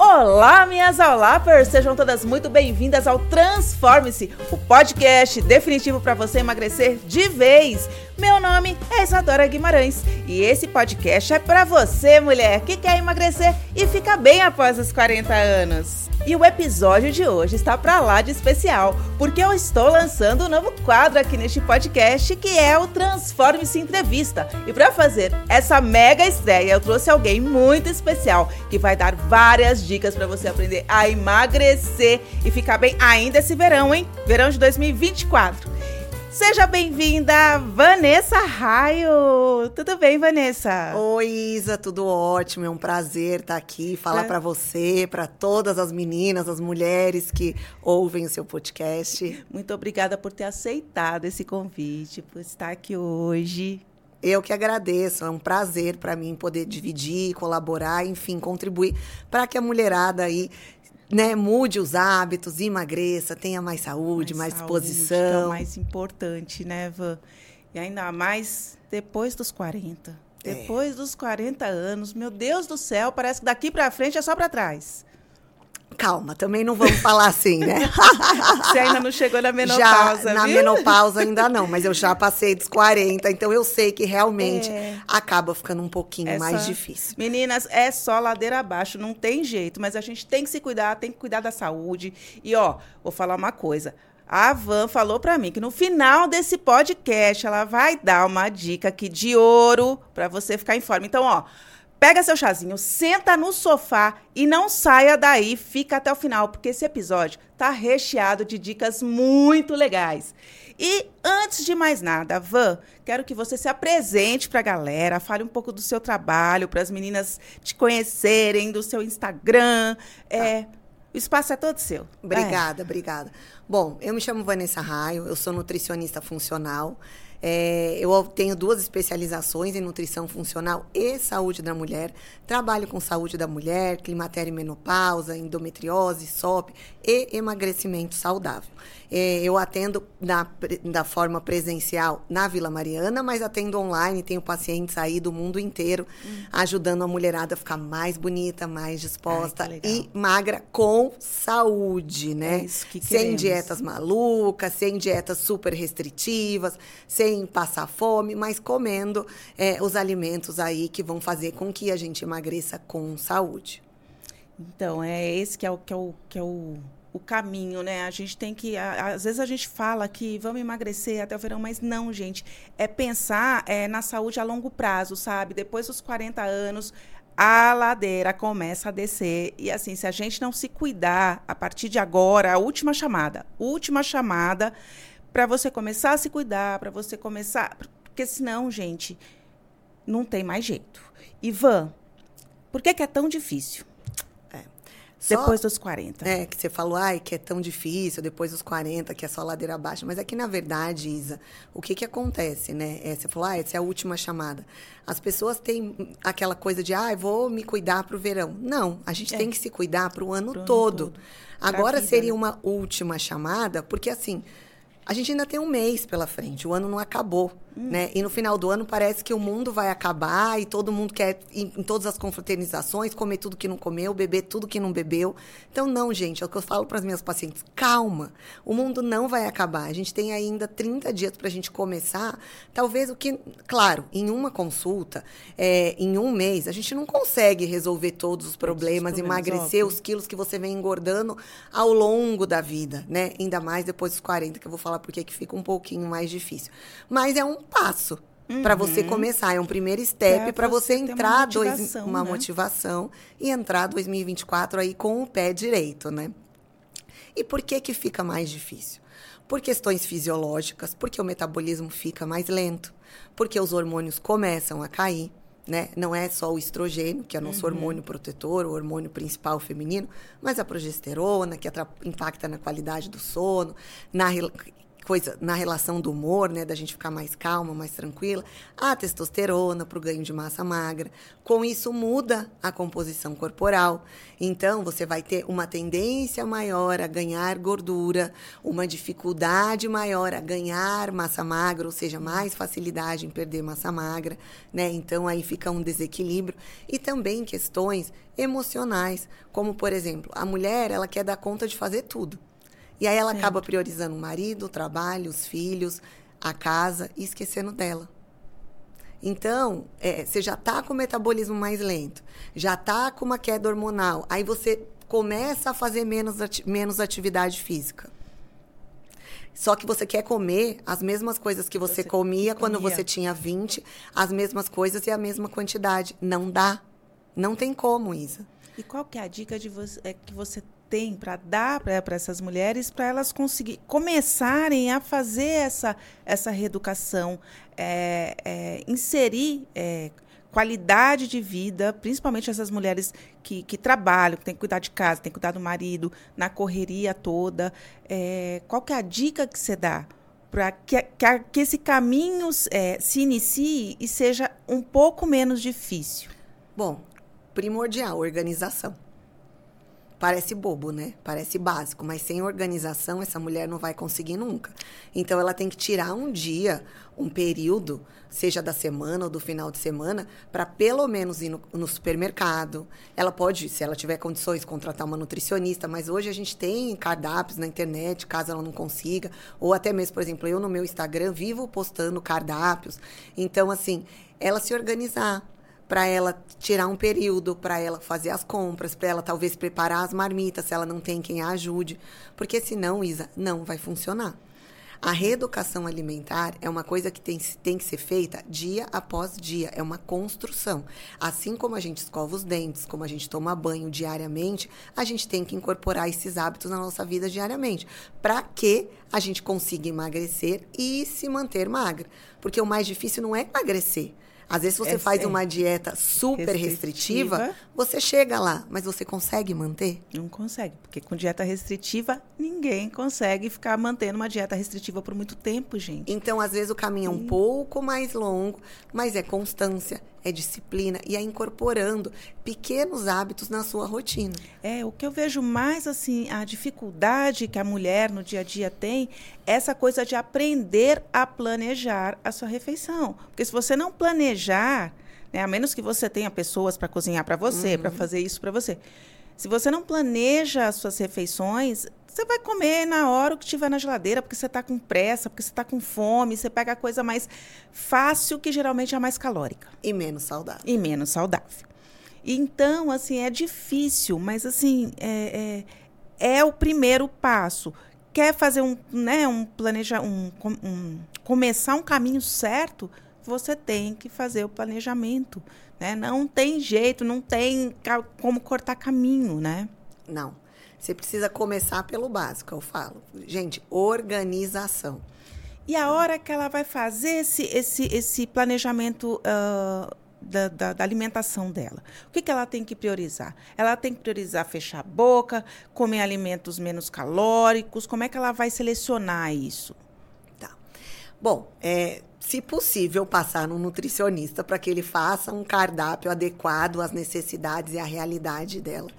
Olá, minhas Aulapers! Sejam todas muito bem-vindas ao Transforme-se, o podcast definitivo para você emagrecer de vez. Meu nome é Isadora Guimarães e esse podcast é para você, mulher, que quer emagrecer e ficar bem após os 40 anos. E o episódio de hoje está para lá de especial, porque eu estou lançando um novo quadro aqui neste podcast que é o Transforme-se Entrevista. E para fazer essa mega estreia, eu trouxe alguém muito especial que vai dar várias dicas para você aprender a emagrecer e ficar bem ainda esse verão, hein? Verão de 2024. Seja bem-vinda, Vanessa Raio. Tudo bem, Vanessa? Oi, Isa, tudo ótimo. É um prazer estar aqui, falar é. para você, para todas as meninas, as mulheres que ouvem o seu podcast. Muito obrigada por ter aceitado esse convite, por estar aqui hoje. Eu que agradeço, é um prazer para mim poder dividir, colaborar, enfim, contribuir para que a mulherada aí né, mude os hábitos, emagreça, tenha mais saúde, mais, mais saúde, disposição. Que é o mais importante, né, Van? E ainda mais depois dos 40. É. Depois é. dos 40 anos, meu Deus do céu, parece que daqui para frente é só para trás. Calma, também não vamos falar assim, né? Você ainda não chegou na menopausa, já, Na viu? menopausa ainda não, mas eu já passei dos 40, então eu sei que realmente é. acaba ficando um pouquinho é mais difícil. Meninas, é só ladeira abaixo, não tem jeito, mas a gente tem que se cuidar, tem que cuidar da saúde. E ó, vou falar uma coisa. A Van falou para mim que no final desse podcast ela vai dar uma dica aqui de ouro para você ficar em forma. Então, ó, Pega seu chazinho, senta no sofá e não saia daí, fica até o final, porque esse episódio tá recheado de dicas muito legais. E antes de mais nada, Van, quero que você se apresente para a galera, fale um pouco do seu trabalho, para as meninas te conhecerem, do seu Instagram. É, o espaço é todo seu. Obrigada, é. obrigada. Bom, eu me chamo Vanessa Raio, eu sou nutricionista funcional. É, eu tenho duas especializações em nutrição funcional e saúde da mulher. Trabalho com saúde da mulher, climatério e menopausa, endometriose, SOP e emagrecimento saudável. É, eu atendo na, da forma presencial na Vila Mariana, mas atendo online, tenho pacientes aí do mundo inteiro, hum. ajudando a mulherada a ficar mais bonita, mais disposta Ai, e magra com saúde, né? É sem dietas malucas, sem dietas super restritivas, sem passar fome, mas comendo é, os alimentos aí que vão fazer com que a gente emagreça com saúde. Então, é esse que é o que é o, que é o o caminho, né? A gente tem que. às vezes a gente fala que vamos emagrecer até o verão, mas não, gente. É pensar é, na saúde a longo prazo, sabe? Depois dos 40 anos, a ladeira começa a descer. E assim, se a gente não se cuidar a partir de agora, a última chamada, última chamada para você começar a se cuidar, para você começar. Porque senão, gente, não tem mais jeito. Ivan, por que, que é tão difícil? Só, depois dos 40. É, que você falou, ai, que é tão difícil, depois dos 40, que é só ladeira abaixo. Mas é que, na verdade, Isa, o que que acontece, né? É, você falou, ah, essa é a última chamada. As pessoas têm aquela coisa de, ah, vou me cuidar para o verão. Não, a gente é. tem que se cuidar para o ano, ano todo. Agora vida, seria né? uma última chamada, porque assim, a gente ainda tem um mês pela frente, o ano não acabou. Hum. Né? E no final do ano parece que o mundo vai acabar e todo mundo quer, em, em, todas as confraternizações, comer tudo que não comeu, beber tudo que não bebeu. Então, não, gente, é o que eu falo para as minhas pacientes: calma, o mundo não vai acabar. A gente tem ainda 30 dias para a gente começar. Talvez o que, claro, em uma consulta, é, em um mês, a gente não consegue resolver todos os problemas, todos emagrecer óbvio. os quilos que você vem engordando ao longo da vida, né? Ainda mais depois dos 40, que eu vou falar porque que fica um pouquinho mais difícil. Mas é um passo uhum. para você começar. É um primeiro step para você, você entrar uma motivação, dois, uma né? motivação e entrar 2024 aí com o pé direito, né? E por que que fica mais difícil? Por questões fisiológicas, porque o metabolismo fica mais lento, porque os hormônios começam a cair, né? Não é só o estrogênio, que é nosso uhum. hormônio protetor, o hormônio principal feminino, mas a progesterona, que impacta na qualidade do sono, na coisa na relação do humor, né, da gente ficar mais calma, mais tranquila, a testosterona para o ganho de massa magra. Com isso muda a composição corporal. Então você vai ter uma tendência maior a ganhar gordura, uma dificuldade maior a ganhar massa magra, ou seja, mais facilidade em perder massa magra, né? Então aí fica um desequilíbrio e também questões emocionais, como por exemplo, a mulher, ela quer dar conta de fazer tudo. E aí ela acaba priorizando o marido, o trabalho, os filhos, a casa e esquecendo dela. Então, é, você já está com o metabolismo mais lento, já está com uma queda hormonal, aí você começa a fazer menos, ati menos atividade física. Só que você quer comer as mesmas coisas que você, você comia, comia quando você tinha 20, as mesmas coisas e a mesma quantidade. Não dá. Não tem como, Isa. E qual que é a dica de você, é, que você tem para dar para essas mulheres para elas conseguir começarem a fazer essa, essa reeducação, é, é, inserir é, qualidade de vida, principalmente essas mulheres que, que trabalham, que têm que cuidar de casa, têm que cuidar do marido, na correria toda. É, qual que é a dica que você dá? para que, que, que, esse caminho é, se inicie e seja um pouco menos difícil? Bom, primordial, organização. Parece bobo, né? Parece básico, mas sem organização essa mulher não vai conseguir nunca. Então ela tem que tirar um dia, um período, seja da semana ou do final de semana, para pelo menos ir no, no, supermercado. Ela pode, se ela tiver condições, contratar uma nutricionista, mas hoje a gente tem cardápios na internet, caso ela não consiga, ou até mesmo, por exemplo, eu no meu Instagram vivo postando cardápios. Então assim, ela se organizar para ela tirar um período, para ela fazer as compras, para ela talvez preparar as marmitas, se ela não tem quem a ajude. Porque senão, Isa, não vai funcionar. A reeducação alimentar é uma coisa que tem, tem que ser feita dia após dia, é uma construção. Assim como a gente escova os dentes, como a gente toma banho diariamente, a gente tem que incorporar esses hábitos na nossa vida diariamente, para que a gente consiga emagrecer e se manter magra. Porque o mais difícil não é emagrecer. Às vezes você é, faz uma dieta super restritiva, restritiva, você chega lá, mas você consegue manter? Não consegue, porque com dieta restritiva, ninguém consegue ficar mantendo uma dieta restritiva por muito tempo, gente. Então, às vezes o caminho é um pouco mais longo, mas é constância, é disciplina e é incorporando pequenos hábitos na sua rotina. É, o que eu vejo mais assim, a dificuldade que a mulher no dia a dia tem, é essa coisa de aprender a planejar a sua refeição. Porque se você não planejar, né, a menos que você tenha pessoas para cozinhar para você, uhum. para fazer isso para você. Se você não planeja as suas refeições, você vai comer na hora o que tiver na geladeira, porque você está com pressa, porque você está com fome, você pega a coisa mais fácil, que geralmente é mais calórica. E menos saudável. E menos saudável. Então, assim, é difícil, mas assim, é, é, é o primeiro passo. Quer fazer um, né, um planejar, um, um, começar um caminho certo, você tem que fazer o planejamento. Né? Não tem jeito, não tem como cortar caminho, né? Não. Você precisa começar pelo básico, eu falo. Gente, organização. E a hora que ela vai fazer esse, esse, esse planejamento uh, da, da, da, alimentação dela, o que, que ela tem que priorizar? Ela tem que priorizar fechar a boca, comer alimentos menos calóricos. Como é que ela vai selecionar isso? Bom, é, se possível, passar no nutricionista para que ele faça um cardápio adequado às necessidades e à realidade dela.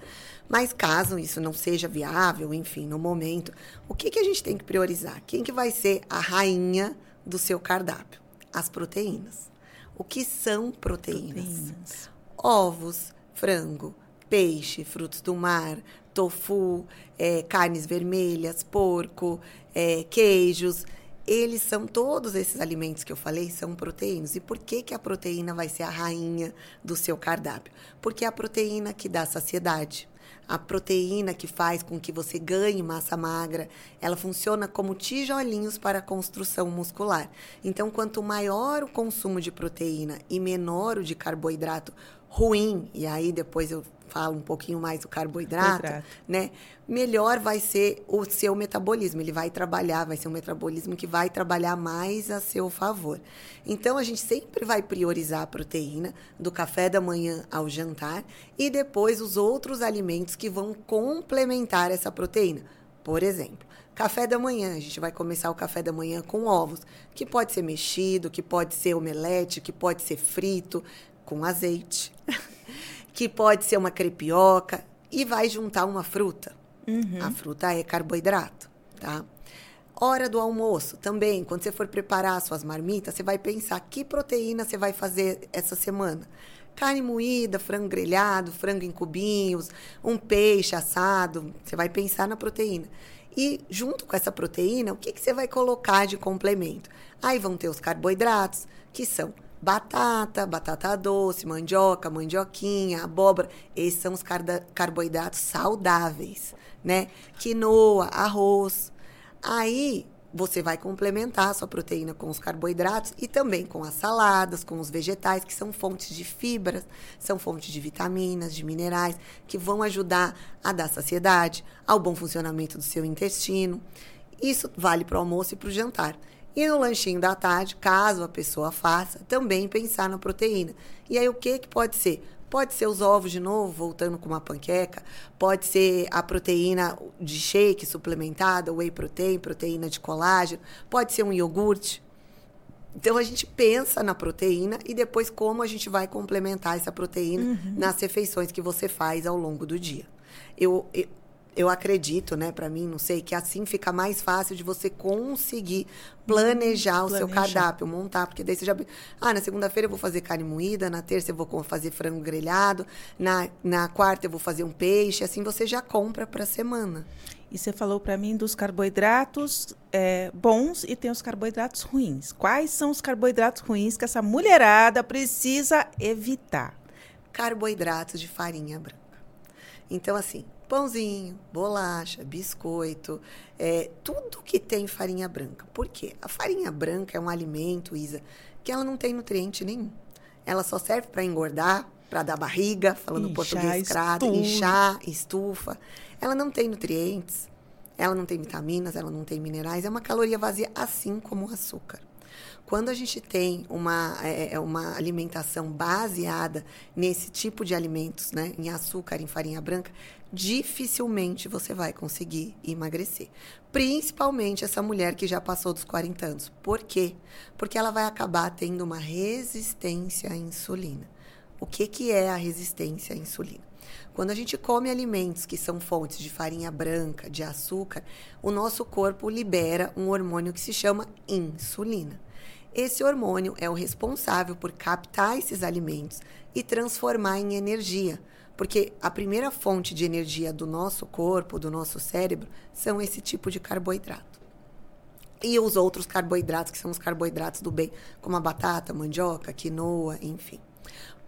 Mas caso isso não seja viável, enfim, no momento, o que, que a gente tem que priorizar? Quem que vai ser a rainha do seu cardápio? As proteínas. O que são proteínas? proteínas. Ovos, frango, peixe, frutos do mar, tofu, é, carnes vermelhas, porco, é, queijos. Eles são todos esses alimentos que eu falei são proteínas. E por que, que a proteína vai ser a rainha do seu cardápio? Porque é a proteína que dá saciedade a proteína que faz com que você ganhe massa magra, ela funciona como tijolinhos para a construção muscular. Então, quanto maior o consumo de proteína e menor o de carboidrato ruim, e aí depois eu fala um pouquinho mais do carboidrato, carboidrato, né? Melhor vai ser o seu metabolismo. Ele vai trabalhar, vai ser um metabolismo que vai trabalhar mais a seu favor. Então a gente sempre vai priorizar a proteína do café da manhã ao jantar e depois os outros alimentos que vão complementar essa proteína. Por exemplo, café da manhã, a gente vai começar o café da manhã com ovos, que pode ser mexido, que pode ser omelete, que pode ser frito com azeite, que pode ser uma crepioca e vai juntar uma fruta. Uhum. A fruta é carboidrato, tá? Hora do almoço, também, quando você for preparar suas marmitas, você vai pensar que proteína você vai fazer essa semana. Carne moída, frango grelhado, frango em cubinhos, um peixe assado, você vai pensar na proteína. E junto com essa proteína, o que, que você vai colocar de complemento? Aí vão ter os carboidratos, que são batata, batata doce, mandioca, mandioquinha, abóbora. Esses são os carboidratos saudáveis, né? Quinoa, arroz. Aí você vai complementar a sua proteína com os carboidratos e também com as saladas, com os vegetais, que são fontes de fibras, são fontes de vitaminas, de minerais, que vão ajudar a dar saciedade, ao bom funcionamento do seu intestino. Isso vale para o almoço e para o jantar. E no lanchinho da tarde, caso a pessoa faça, também pensar na proteína. E aí o que, que pode ser? Pode ser os ovos de novo, voltando com uma panqueca. Pode ser a proteína de shake suplementada, whey protein, proteína de colágeno. Pode ser um iogurte. Então a gente pensa na proteína e depois como a gente vai complementar essa proteína uhum. nas refeições que você faz ao longo do dia. Eu, eu, eu acredito, né, para mim, não sei, que assim fica mais fácil de você conseguir planejar o seu cardápio, montar, porque daí você já. Ah, na segunda-feira eu vou fazer carne moída, na terça eu vou fazer frango grelhado, na, na quarta eu vou fazer um peixe, assim você já compra para a semana. E você falou para mim dos carboidratos é, bons e tem os carboidratos ruins. Quais são os carboidratos ruins que essa mulherada precisa evitar? Carboidratos de farinha branca. Então, assim, pãozinho, bolacha, biscoito, é, tudo que tem farinha branca. Por quê? A farinha branca é um alimento, Isa, que ela não tem nutriente nenhum. Ela só serve para engordar, para dar barriga, falando inchar, português crado, inchar, estufa. Ela não tem nutrientes, ela não tem vitaminas, ela não tem minerais, é uma caloria vazia, assim como o açúcar. Quando a gente tem uma, é, é, uma alimentação baseada nesse tipo de alimentos, né, em açúcar, em farinha branca, dificilmente você vai conseguir emagrecer. Principalmente essa mulher que já passou dos 40 anos. Por quê? Porque ela vai acabar tendo uma resistência à insulina. O que, que é a resistência à insulina? Quando a gente come alimentos que são fontes de farinha branca, de açúcar, o nosso corpo libera um hormônio que se chama insulina. Esse hormônio é o responsável por captar esses alimentos e transformar em energia, porque a primeira fonte de energia do nosso corpo, do nosso cérebro, são esse tipo de carboidrato. E os outros carboidratos, que são os carboidratos do bem, como a batata, mandioca, quinoa, enfim.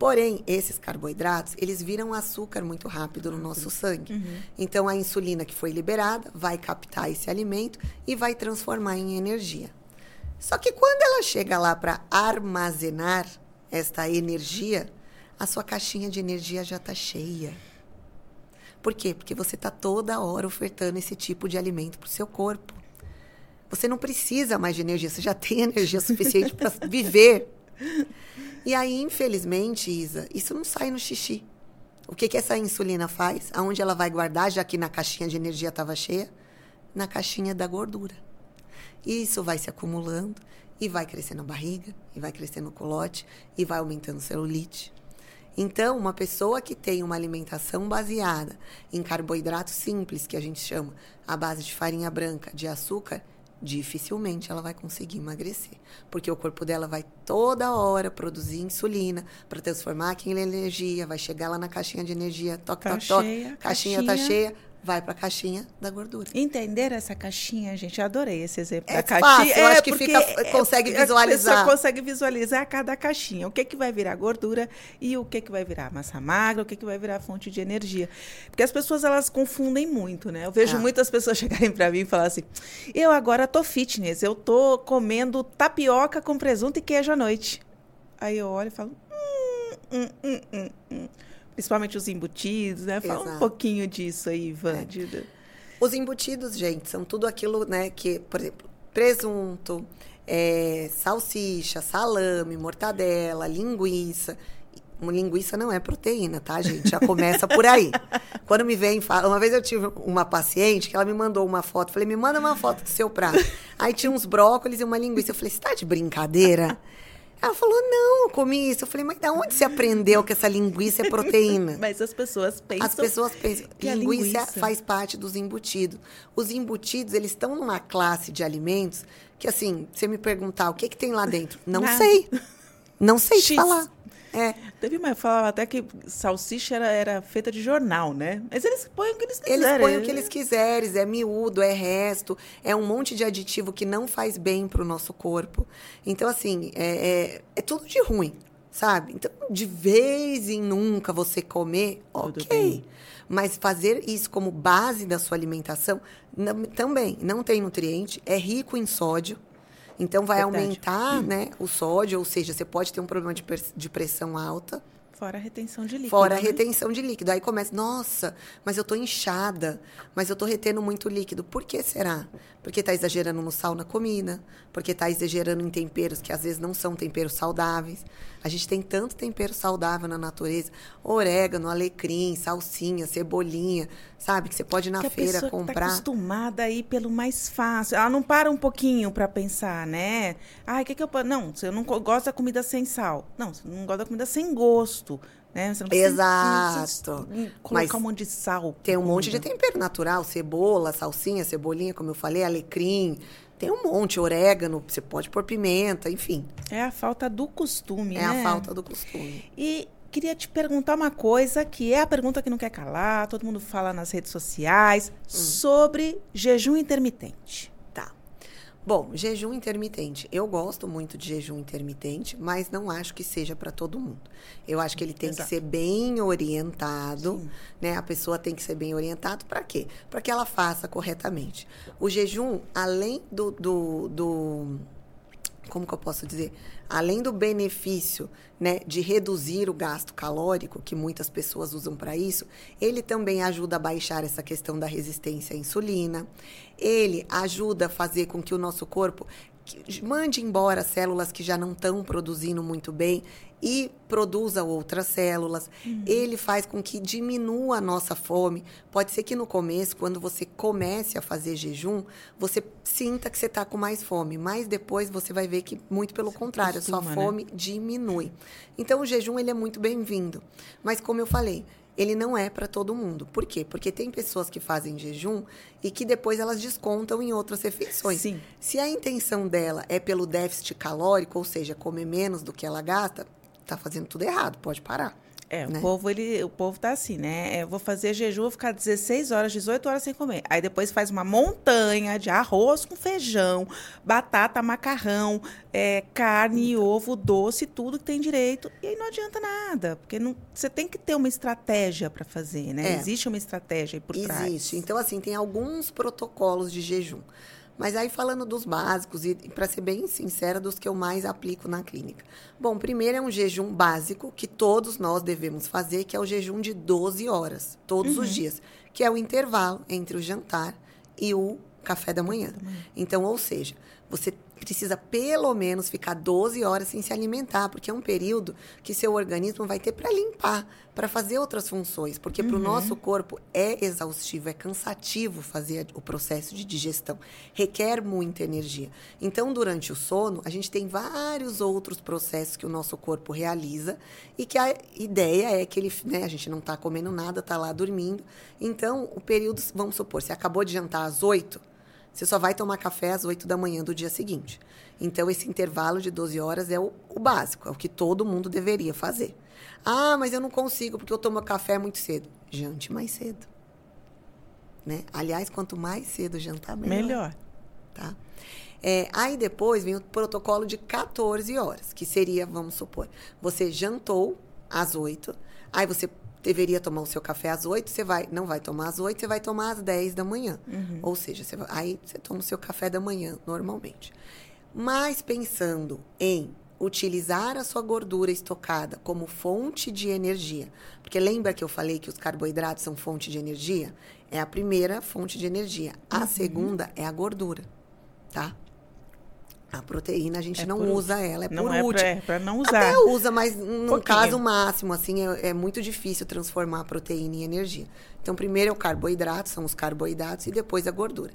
Porém, esses carboidratos, eles viram açúcar muito rápido no nosso sangue. Uhum. Então, a insulina que foi liberada vai captar esse alimento e vai transformar em energia. Só que quando ela chega lá para armazenar esta energia, a sua caixinha de energia já está cheia. Por quê? Porque você está toda hora ofertando esse tipo de alimento para o seu corpo. Você não precisa mais de energia, você já tem energia suficiente para viver. E aí, infelizmente, Isa, isso não sai no xixi. O que, que essa insulina faz? Aonde ela vai guardar, já que na caixinha de energia estava cheia? Na caixinha da gordura. E isso vai se acumulando e vai crescendo a barriga, e vai crescendo o colote, e vai aumentando o celulite. Então, uma pessoa que tem uma alimentação baseada em carboidratos simples, que a gente chama a base de farinha branca, de açúcar, dificilmente ela vai conseguir emagrecer, porque o corpo dela vai toda hora produzir insulina para transformar aquilo em energia, vai chegar lá na caixinha de energia, toque, tá toque, toque, caixinha, caixinha tá cheia, vai para a caixinha da gordura. Entender essa caixinha, gente, eu adorei esse exemplo é da caixinha. Fácil, eu é acho que fica, consegue visualizar. A consegue visualizar cada caixinha, o que que vai virar gordura e o que que vai virar massa magra, o que que vai virar fonte de energia. Porque as pessoas elas confundem muito, né? Eu vejo ah. muitas pessoas chegarem para mim e falar assim: "Eu agora tô fitness, eu tô comendo tapioca com presunto e queijo à noite". Aí eu olho e falo: hum, hum, hum, hum, hum principalmente os embutidos, né? Fala Exato. um pouquinho disso aí, Ivan. É. Os embutidos, gente, são tudo aquilo, né, que, por exemplo, presunto, é, salsicha, salame, mortadela, linguiça. linguiça não é proteína, tá, gente? Já começa por aí. Quando me vem, fala, uma vez eu tive uma paciente que ela me mandou uma foto, falei, me manda uma foto do seu prato. Aí tinha uns brócolis e uma linguiça. Eu falei, você tá de brincadeira? Ela falou, não, eu comi isso. Eu falei, mas da onde você aprendeu que essa linguiça é proteína? Mas as pessoas pensam. As pessoas pensam que linguiça, linguiça faz parte dos embutidos. Os embutidos, eles estão numa classe de alimentos que, assim, você me perguntar o que, que tem lá dentro, não Nada. sei. Não sei X. te falar. É. Teve uma falava até que salsicha era, era feita de jornal, né? Mas eles põem o que eles quiserem. Eles põem o que eles quiserem, é miúdo, é resto, é um monte de aditivo que não faz bem para o nosso corpo. Então, assim, é, é, é, tudo de ruim, sabe? Então, de vez em nunca você comer, tudo ok. Bem. Mas fazer isso como base da sua alimentação, não, também não tem nutriente, é rico em sódio. Então vai Verdade. aumentar hum. né, o sódio, ou seja, você pode ter um problema de, de pressão alta. Fora a retenção de líquido. Fora a né? retenção de líquido. Aí começa, nossa, mas eu tô inchada, mas eu tô retendo muito líquido. Por que será? Porque está exagerando no sal na comida, porque está exagerando em temperos que às vezes não são temperos saudáveis. A gente tem tanto tempero saudável na natureza: orégano, alecrim, salsinha, cebolinha, sabe? Que você pode ir na que feira a comprar. Tá acostumada a ir pelo mais fácil. Ela não para um pouquinho para pensar, né? Ai, o que, que eu. Não, eu não gosto da comida sem sal. Não, você não gosta da comida sem gosto. Né? Você não precisa, Exato. Não precisa colocar Mas um monte de sal. Tem um monte de tempero natural, cebola, salsinha, cebolinha, como eu falei, alecrim, tem um monte, orégano, você pode pôr pimenta, enfim. É a falta do costume, é né? É a falta do costume. E queria te perguntar uma coisa que é a pergunta que não quer calar, todo mundo fala nas redes sociais, hum. sobre jejum intermitente. Bom, jejum intermitente. Eu gosto muito de jejum intermitente, mas não acho que seja para todo mundo. Eu acho que ele tem Exato. que ser bem orientado, Sim. né? A pessoa tem que ser bem orientada para quê? Para que ela faça corretamente. O jejum, além do, do, do como que eu posso dizer? Além do benefício né, de reduzir o gasto calórico, que muitas pessoas usam para isso, ele também ajuda a baixar essa questão da resistência à insulina. Ele ajuda a fazer com que o nosso corpo mande embora células que já não estão produzindo muito bem e produza outras células. Uhum. Ele faz com que diminua a nossa fome. Pode ser que no começo, quando você comece a fazer jejum, você sinta que você está com mais fome, mas depois você vai ver que, muito pelo contrário, a sua né? fome diminui. Então, o jejum ele é muito bem-vindo. Mas, como eu falei, ele não é para todo mundo. Por quê? Porque tem pessoas que fazem jejum e que depois elas descontam em outras refeições. Sim. Se a intenção dela é pelo déficit calórico, ou seja, comer menos do que ela gasta, tá fazendo tudo errado, pode parar. É, né? o povo, ele, o povo tá assim, né? É, eu vou fazer jejum, vou ficar 16 horas, 18 horas sem comer. Aí depois faz uma montanha de arroz com feijão, batata, macarrão, é, carne, ovo, doce, tudo que tem direito. E aí não adianta nada, porque não, você tem que ter uma estratégia para fazer, né? É. Existe uma estratégia aí por Existe. trás. Existe. Então, assim, tem alguns protocolos de jejum. Mas aí falando dos básicos, e para ser bem sincera, dos que eu mais aplico na clínica. Bom, primeiro é um jejum básico que todos nós devemos fazer, que é o jejum de 12 horas, todos uhum. os dias, que é o intervalo entre o jantar e o café da manhã. Café da manhã. Então, ou seja, você precisa pelo menos ficar 12 horas sem se alimentar, porque é um período que seu organismo vai ter para limpar, para fazer outras funções, porque uhum. para o nosso corpo é exaustivo, é cansativo fazer o processo de digestão, requer muita energia. Então, durante o sono, a gente tem vários outros processos que o nosso corpo realiza e que a ideia é que ele, né, a gente não está comendo nada, está lá dormindo. Então, o período, vamos supor, você acabou de jantar às 8, você só vai tomar café às 8 da manhã do dia seguinte. Então, esse intervalo de 12 horas é o, o, básico, é o que todo mundo deveria fazer. Ah, mas eu não consigo porque eu tomo café muito cedo. Jante mais cedo. Né? Aliás, quanto mais cedo jantar, melhor. Melhor. Tá? É, aí depois vem o protocolo de 14 horas, que seria, vamos supor, você jantou às 8, aí você deveria tomar o seu café às 8, você vai, não vai tomar às 8, você vai tomar às 10 da manhã. Uhum. Ou seja, você vai, aí você toma o seu café da manhã normalmente. Mas pensando em utilizar a sua gordura estocada como fonte de energia. Porque lembra que eu falei que os carboidratos são fonte de energia? É a primeira fonte de energia. A uhum. segunda é a gordura, tá? A proteína a gente É não por- usa ela, é não por é último. pra, é pra não usar. Até usa, mas num Pouquinho. caso máximo, assim, é, é muito difícil transformar a proteína em energia. Então, primeiro é o carboidrato, são os carboidratos, e depois a gordura.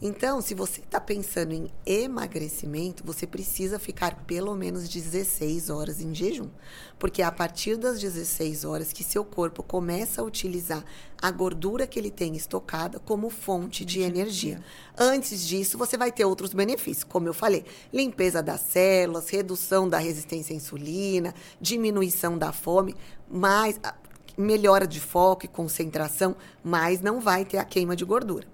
Então, se você está pensando em emagrecimento, você precisa ficar pelo menos 16 horas em jejum. Porque é a partir das 16 horas que seu corpo começa a utilizar a gordura que ele tem estocada como fonte de energia. Antes disso, você vai ter outros benefícios, como eu falei, limpeza das células, redução da resistência à insulina, diminuição da fome, mais a- melhora de foco e concentração, mas não vai ter a queima de gordura.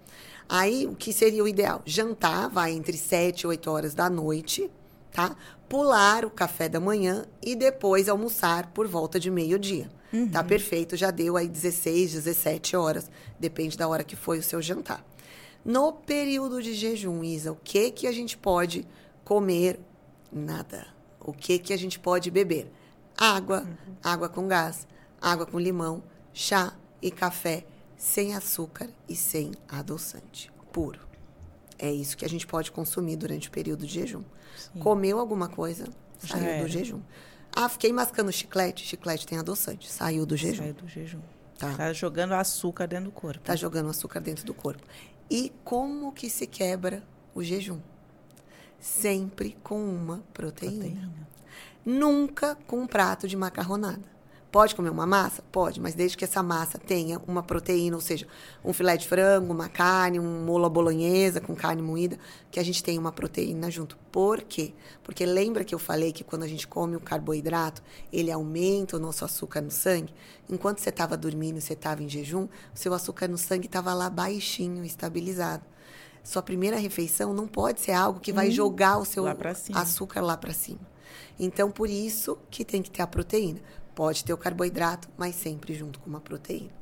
Aí, o que seria o ideal? Jantar vai entre 7 e 8 horas da noite, tá? Pular o café da manhã e depois almoçar por volta de meio-dia. Tá perfeito, já deu aí 16, 17 horas, depende da hora que foi o seu jantar. No período de jejum, Isa, o que que a gente pode comer? Nada. O que que a gente pode beber? Água, água com gás, água com limão, chá e café sem açúcar e sem adoçante, puro. É isso que a gente pode consumir durante o período de jejum. Comeu alguma coisa, Já saiu era. do jejum. Ah, fiquei mascando chiclete, chiclete tem adoçante, saiu do jejum. Saiu do jejum. Tá. Tá jogando açúcar dentro do corpo. Tá jogando açúcar dentro do corpo. E como que se quebra o jejum? Sempre com uma proteína. Proteína. Nunca com um prato de macarronada. Pode comer uma massa? Pode, mas desde que essa massa tenha uma proteína, ou seja, um filé de frango, uma carne, um molo à bolonhesa com carne moída, que a gente tenha uma proteína junto. Por quê? Porque lembra que eu falei que quando a gente come o carboidrato, ele aumenta o nosso açúcar no sangue? Enquanto você estava dormindo, você estava em jejum, o seu açúcar no sangue estava lá baixinho, estabilizado. Sua primeira refeição não pode ser algo que vai jogar o seu lá açúcar lá para cima. Então, por isso que tem que ter a proteína. Pode ter o carboidrato, mas sempre junto com uma proteína.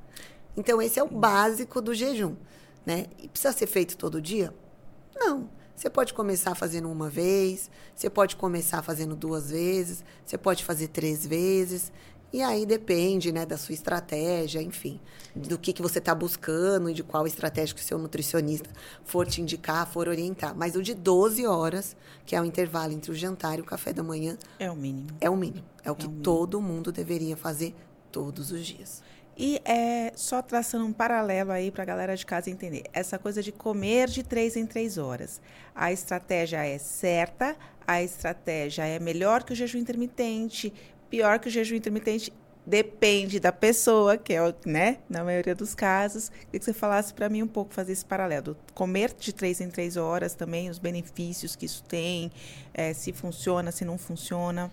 Então, esse é o básico do jejum, né? E precisa ser feito todo dia? Não. Você pode começar fazendo uma vez, você pode começar fazendo duas vezes, você pode fazer três vezes. E aí depende, né, da sua estratégia, enfim, do que, que você está buscando e de qual estratégia que o seu nutricionista for te indicar, for orientar. Mas o de 12 horas, que é o intervalo entre o jantar e o café da manhã, É o mínimo. é o mínimo. É o que o todo mundo deveria fazer todos os dias. E é só traçando um paralelo aí para a galera de casa entender. Essa coisa de comer de três em três horas. A estratégia é certa, a estratégia é melhor que o jejum intermitente, pior que o jejum intermitente. Depende da pessoa, que é, né, na maioria dos casos. Queria que você falasse para mim um pouco, fazer esse paralelo. Comer de três em três horas também, os benefícios que isso tem, eh, se funciona, se não funciona.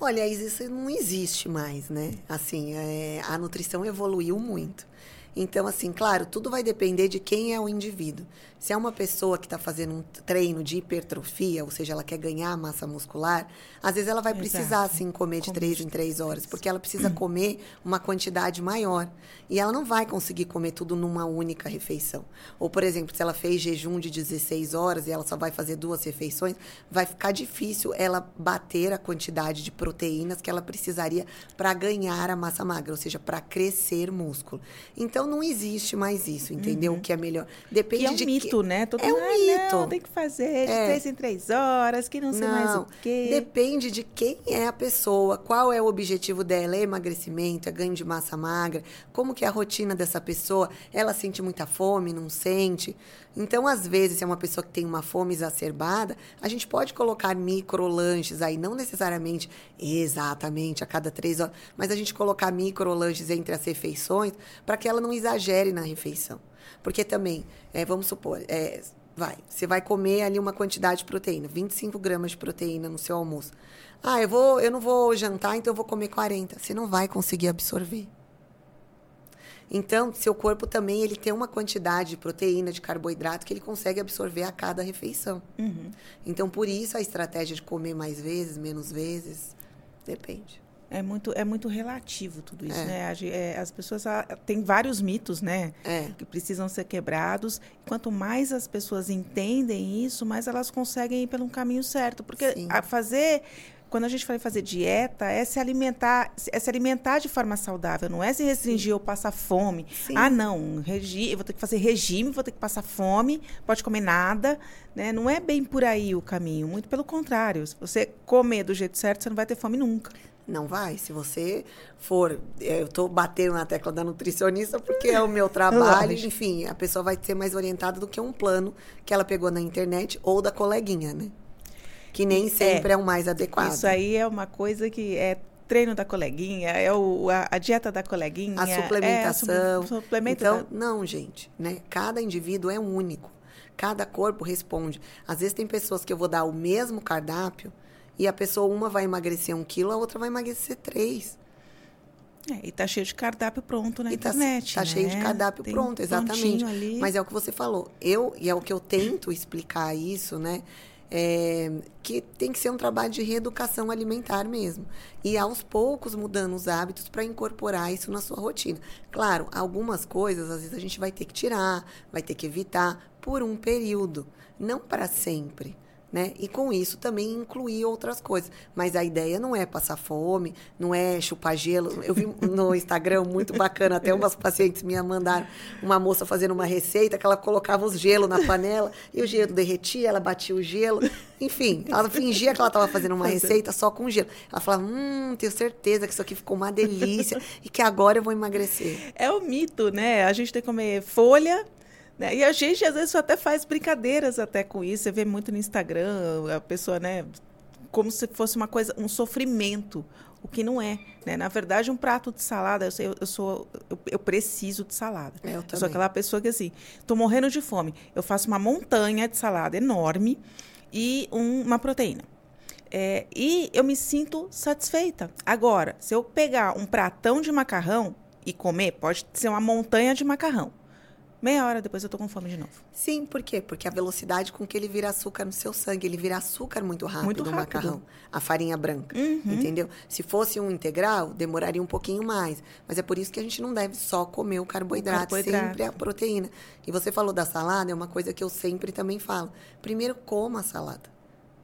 Olha, isso não existe mais, né? Assim, é, a nutrição evoluiu muito. Então, assim, claro, tudo vai depender de quem é o indivíduo. Se é uma pessoa que está fazendo um treino de hipertrofia, ou seja, ela quer ganhar massa muscular, às vezes ela vai Exato. precisar, assim, comer de três em três horas, porque ela precisa comer uma quantidade maior. E ela não vai conseguir comer tudo numa única refeição. Ou, por exemplo, se ela fez jejum de 16 horas e ela só vai fazer duas refeições, vai ficar difícil ela bater a quantidade de proteínas que ela precisaria para ganhar a massa magra, ou seja, para crescer músculo. Então não existe mais isso, entendeu? O que é melhor. Depende Que é um de mito, que... né? Todo É um "Ah, não, mito. tem que fazer de É. três em três horas, que não sei mais o quê. Depende de quem é a pessoa, qual é o objetivo dela, é emagrecimento, é ganho de massa magra, como que é a rotina dessa pessoa, ela sente muita fome, não sente. Então, às vezes, se é uma pessoa que tem uma fome exacerbada, a gente pode colocar microlanches aí, não necessariamente exatamente a cada três horas, mas a gente colocar microlanches entre as refeições para que ela não exagere na refeição. Porque também, é, vamos supor, é, vai, você vai comer ali uma quantidade de proteína, 25 gramas de proteína no seu almoço. Ah, eu, vou, eu não vou jantar, então eu vou comer 40. Você não vai conseguir absorver. Então, seu corpo também ele tem uma quantidade de proteína, de carboidrato que ele consegue absorver a cada refeição. Uhum. Então, por isso a estratégia de comer mais vezes, menos vezes, depende. É muito, é muito relativo tudo isso, É. né? É, as pessoas ah, têm vários mitos, né? É. Que precisam ser quebrados. Quanto mais as pessoas entendem isso, mais elas conseguem ir pelo caminho certo. Porque Sim. a fazer quando a gente fala em fazer dieta, é se alimentar, é se alimentar de forma saudável, não é se restringir Sim. ou passar fome. Sim. Ah, não, regi vou ter que fazer regime, vou ter que passar fome, pode comer nada, né? Não é bem por aí o caminho, muito pelo contrário. Se você comer do jeito certo, você não vai ter fome nunca. Não vai. Se você for. É, eu estou batendo na tecla da nutricionista porque é o meu trabalho. Enfim, a pessoa vai ser mais orientada do que um plano que ela pegou na internet ou da coleguinha, né? Que nem é. sempre é, é o mais adequado. Isso aí é uma coisa que é treino da coleguinha, é o, a, a dieta da coleguinha. A suplementação. É a su, então, da... não, gente, né? Cada indivíduo é único. Cada corpo responde. Às vezes tem pessoas que eu vou dar o mesmo cardápio e a pessoa, uma vai emagrecer um quilo, a outra vai emagrecer três. É, e tá cheio de cardápio pronto na e tá internet. Tá, né? cheio de cardápio Tem pronto, exatamente. Mas é o que você falou. Eu, e é o que eu tento explicar isso, né? É, que tem que ser um trabalho de reeducação alimentar mesmo. E aos poucos mudando os hábitos para incorporar isso na sua rotina. Claro, algumas coisas às vezes a gente vai ter que tirar, vai ter que evitar por um período, não para sempre né? E com isso também incluir outras coisas. Mas a ideia não é passar fome, não é chupar gelo. Eu vi no Instagram muito bacana, até umas pacientes me mandaram uma moça fazendo uma receita que ela colocava os gelo na panela e o gelo derretia, ela batia o gelo. Enfim, ela fingia que ela estava fazendo uma receita só com gelo. Ela falava: "Hum, tenho certeza que isso aqui ficou uma delícia e que agora eu vou emagrecer". É o mito, né? A gente tem que comer folha né? E a gente, às vezes, até faz brincadeiras até com isso. Você vê muito no Instagram, a pessoa, né? Como se fosse uma coisa, um sofrimento. O que não é, né? Na verdade, um prato de salada, eu, eu, eu sou, eu, eu, preciso de salada. Eu, eu sou aquela pessoa que assim, tô morrendo de fome. Eu faço uma montanha de salada enorme e um, uma proteína. É, e eu me sinto satisfeita. Agora, se eu pegar um pratão de macarrão e comer, pode ser uma montanha de macarrão. Meia hora depois eu tô com fome de novo. Sim, por quê? Porque a velocidade com que ele vira açúcar no seu sangue, ele vira açúcar muito rápido muito no rápido. macarrão, a farinha branca, uhum. entendeu? Se fosse um integral, demoraria um pouquinho mais, mas é por isso que a gente não deve só comer o carboidrato, o carboidrato. sempre a proteína. E você falou da salada, é uma coisa que eu sempre também falo. Primeiro coma a salada.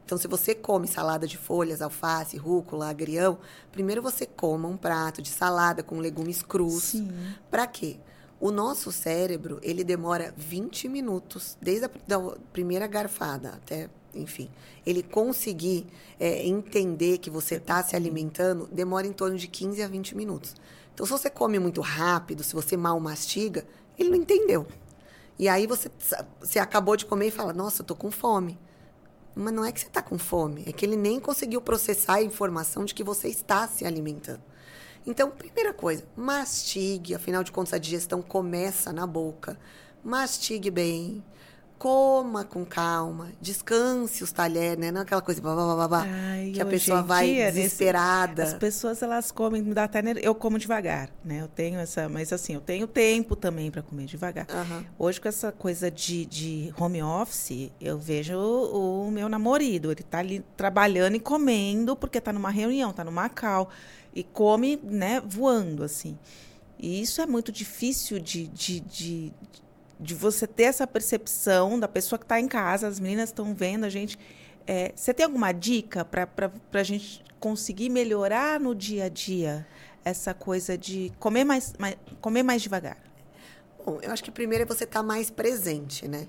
Então, se você come salada de folhas, alface, rúcula, agrião, primeiro você coma um prato de salada com legumes crus. Para quê? O nosso cérebro, ele demora 20 minutos, desde a primeira garfada até, enfim, ele conseguir é, entender que você está se alimentando, demora em torno de 15 a 20 minutos. Então, se você come muito rápido, se você mal mastiga, ele não entendeu. E aí você, você acabou de comer e fala, nossa, eu tô com fome. Mas não é que você está com fome, é que ele nem conseguiu processar a informação de que você está se alimentando. Então, primeira coisa, mastigue, afinal de contas a digestão começa na boca. Mastigue bem, coma com calma, descanse os talheres, né? Não aquela coisa blá, blá, blá, blá, Ai, que a pessoa vai dia, desesperada. Nesse, as pessoas elas comem, me dá até eu como devagar, né? Eu tenho essa, mas assim, eu tenho tempo também para comer devagar. Uhum. Hoje com essa coisa de, de home office, eu vejo o, o meu namorado, ele está ali trabalhando e comendo porque está numa reunião, está numa cal e come, né, voando, assim. E isso é muito difícil de, de, de, de você ter essa percepção da pessoa que está em casa, as meninas estão vendo a gente. É, você tem alguma dica para a gente conseguir melhorar no dia a dia essa coisa de comer mais, mais comer mais devagar? Bom, eu acho que primeiro é você estar tá mais presente, né?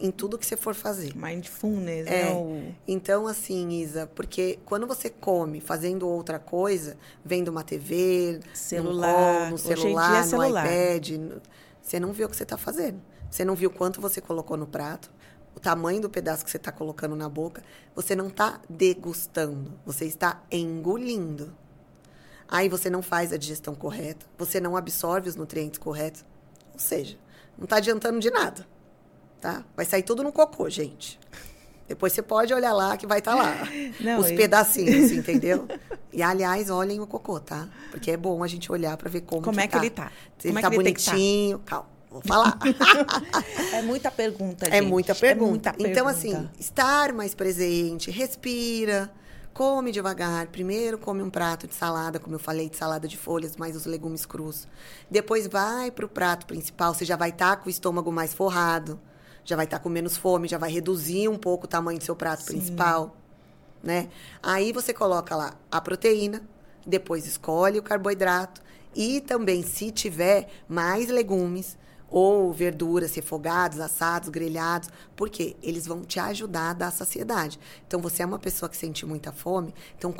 Em tudo que você for fazer. Mindfulness, é. né? Então, assim, Isa, porque quando você come fazendo outra coisa, vendo uma TV, celular, no, celular, é celular, no iPad, você não viu o que você está fazendo. Você não viu quanto você colocou no prato, o tamanho do pedaço que você está colocando na boca. Você não está degustando, você está engolindo. Aí você não faz a digestão correta, você não absorve os nutrientes corretos. Ou seja, não está adiantando de nada tá? Vai sair tudo no cocô, gente. Depois você pode olhar lá que vai estar tá lá. Não, os eu... pedacinhos, entendeu? E, aliás, olhem o cocô, tá? Porque é bom a gente olhar para ver como, como que é que tá. ele tá. Se como ele é tá bonitinho, tá? calma. Vou falar. é muita pergunta, é gente. É muita pergunta. É muita então, assim, estar mais presente, respira, come devagar. Primeiro come um prato de salada, como eu falei, de salada de folhas, mais os legumes crus. Depois vai para o prato principal, você já vai estar tá com o estômago mais forrado já vai estar tá com menos fome, já vai reduzir um pouco o tamanho do seu prato Sim. principal. né? Aí você coloca lá a proteína, depois escolhe o carboidrato e também, se tiver mais legumes ou verduras refogados, assados, grelhados, porque eles vão te ajudar a dar saciedade. Então, você é uma pessoa que sente muita fome, então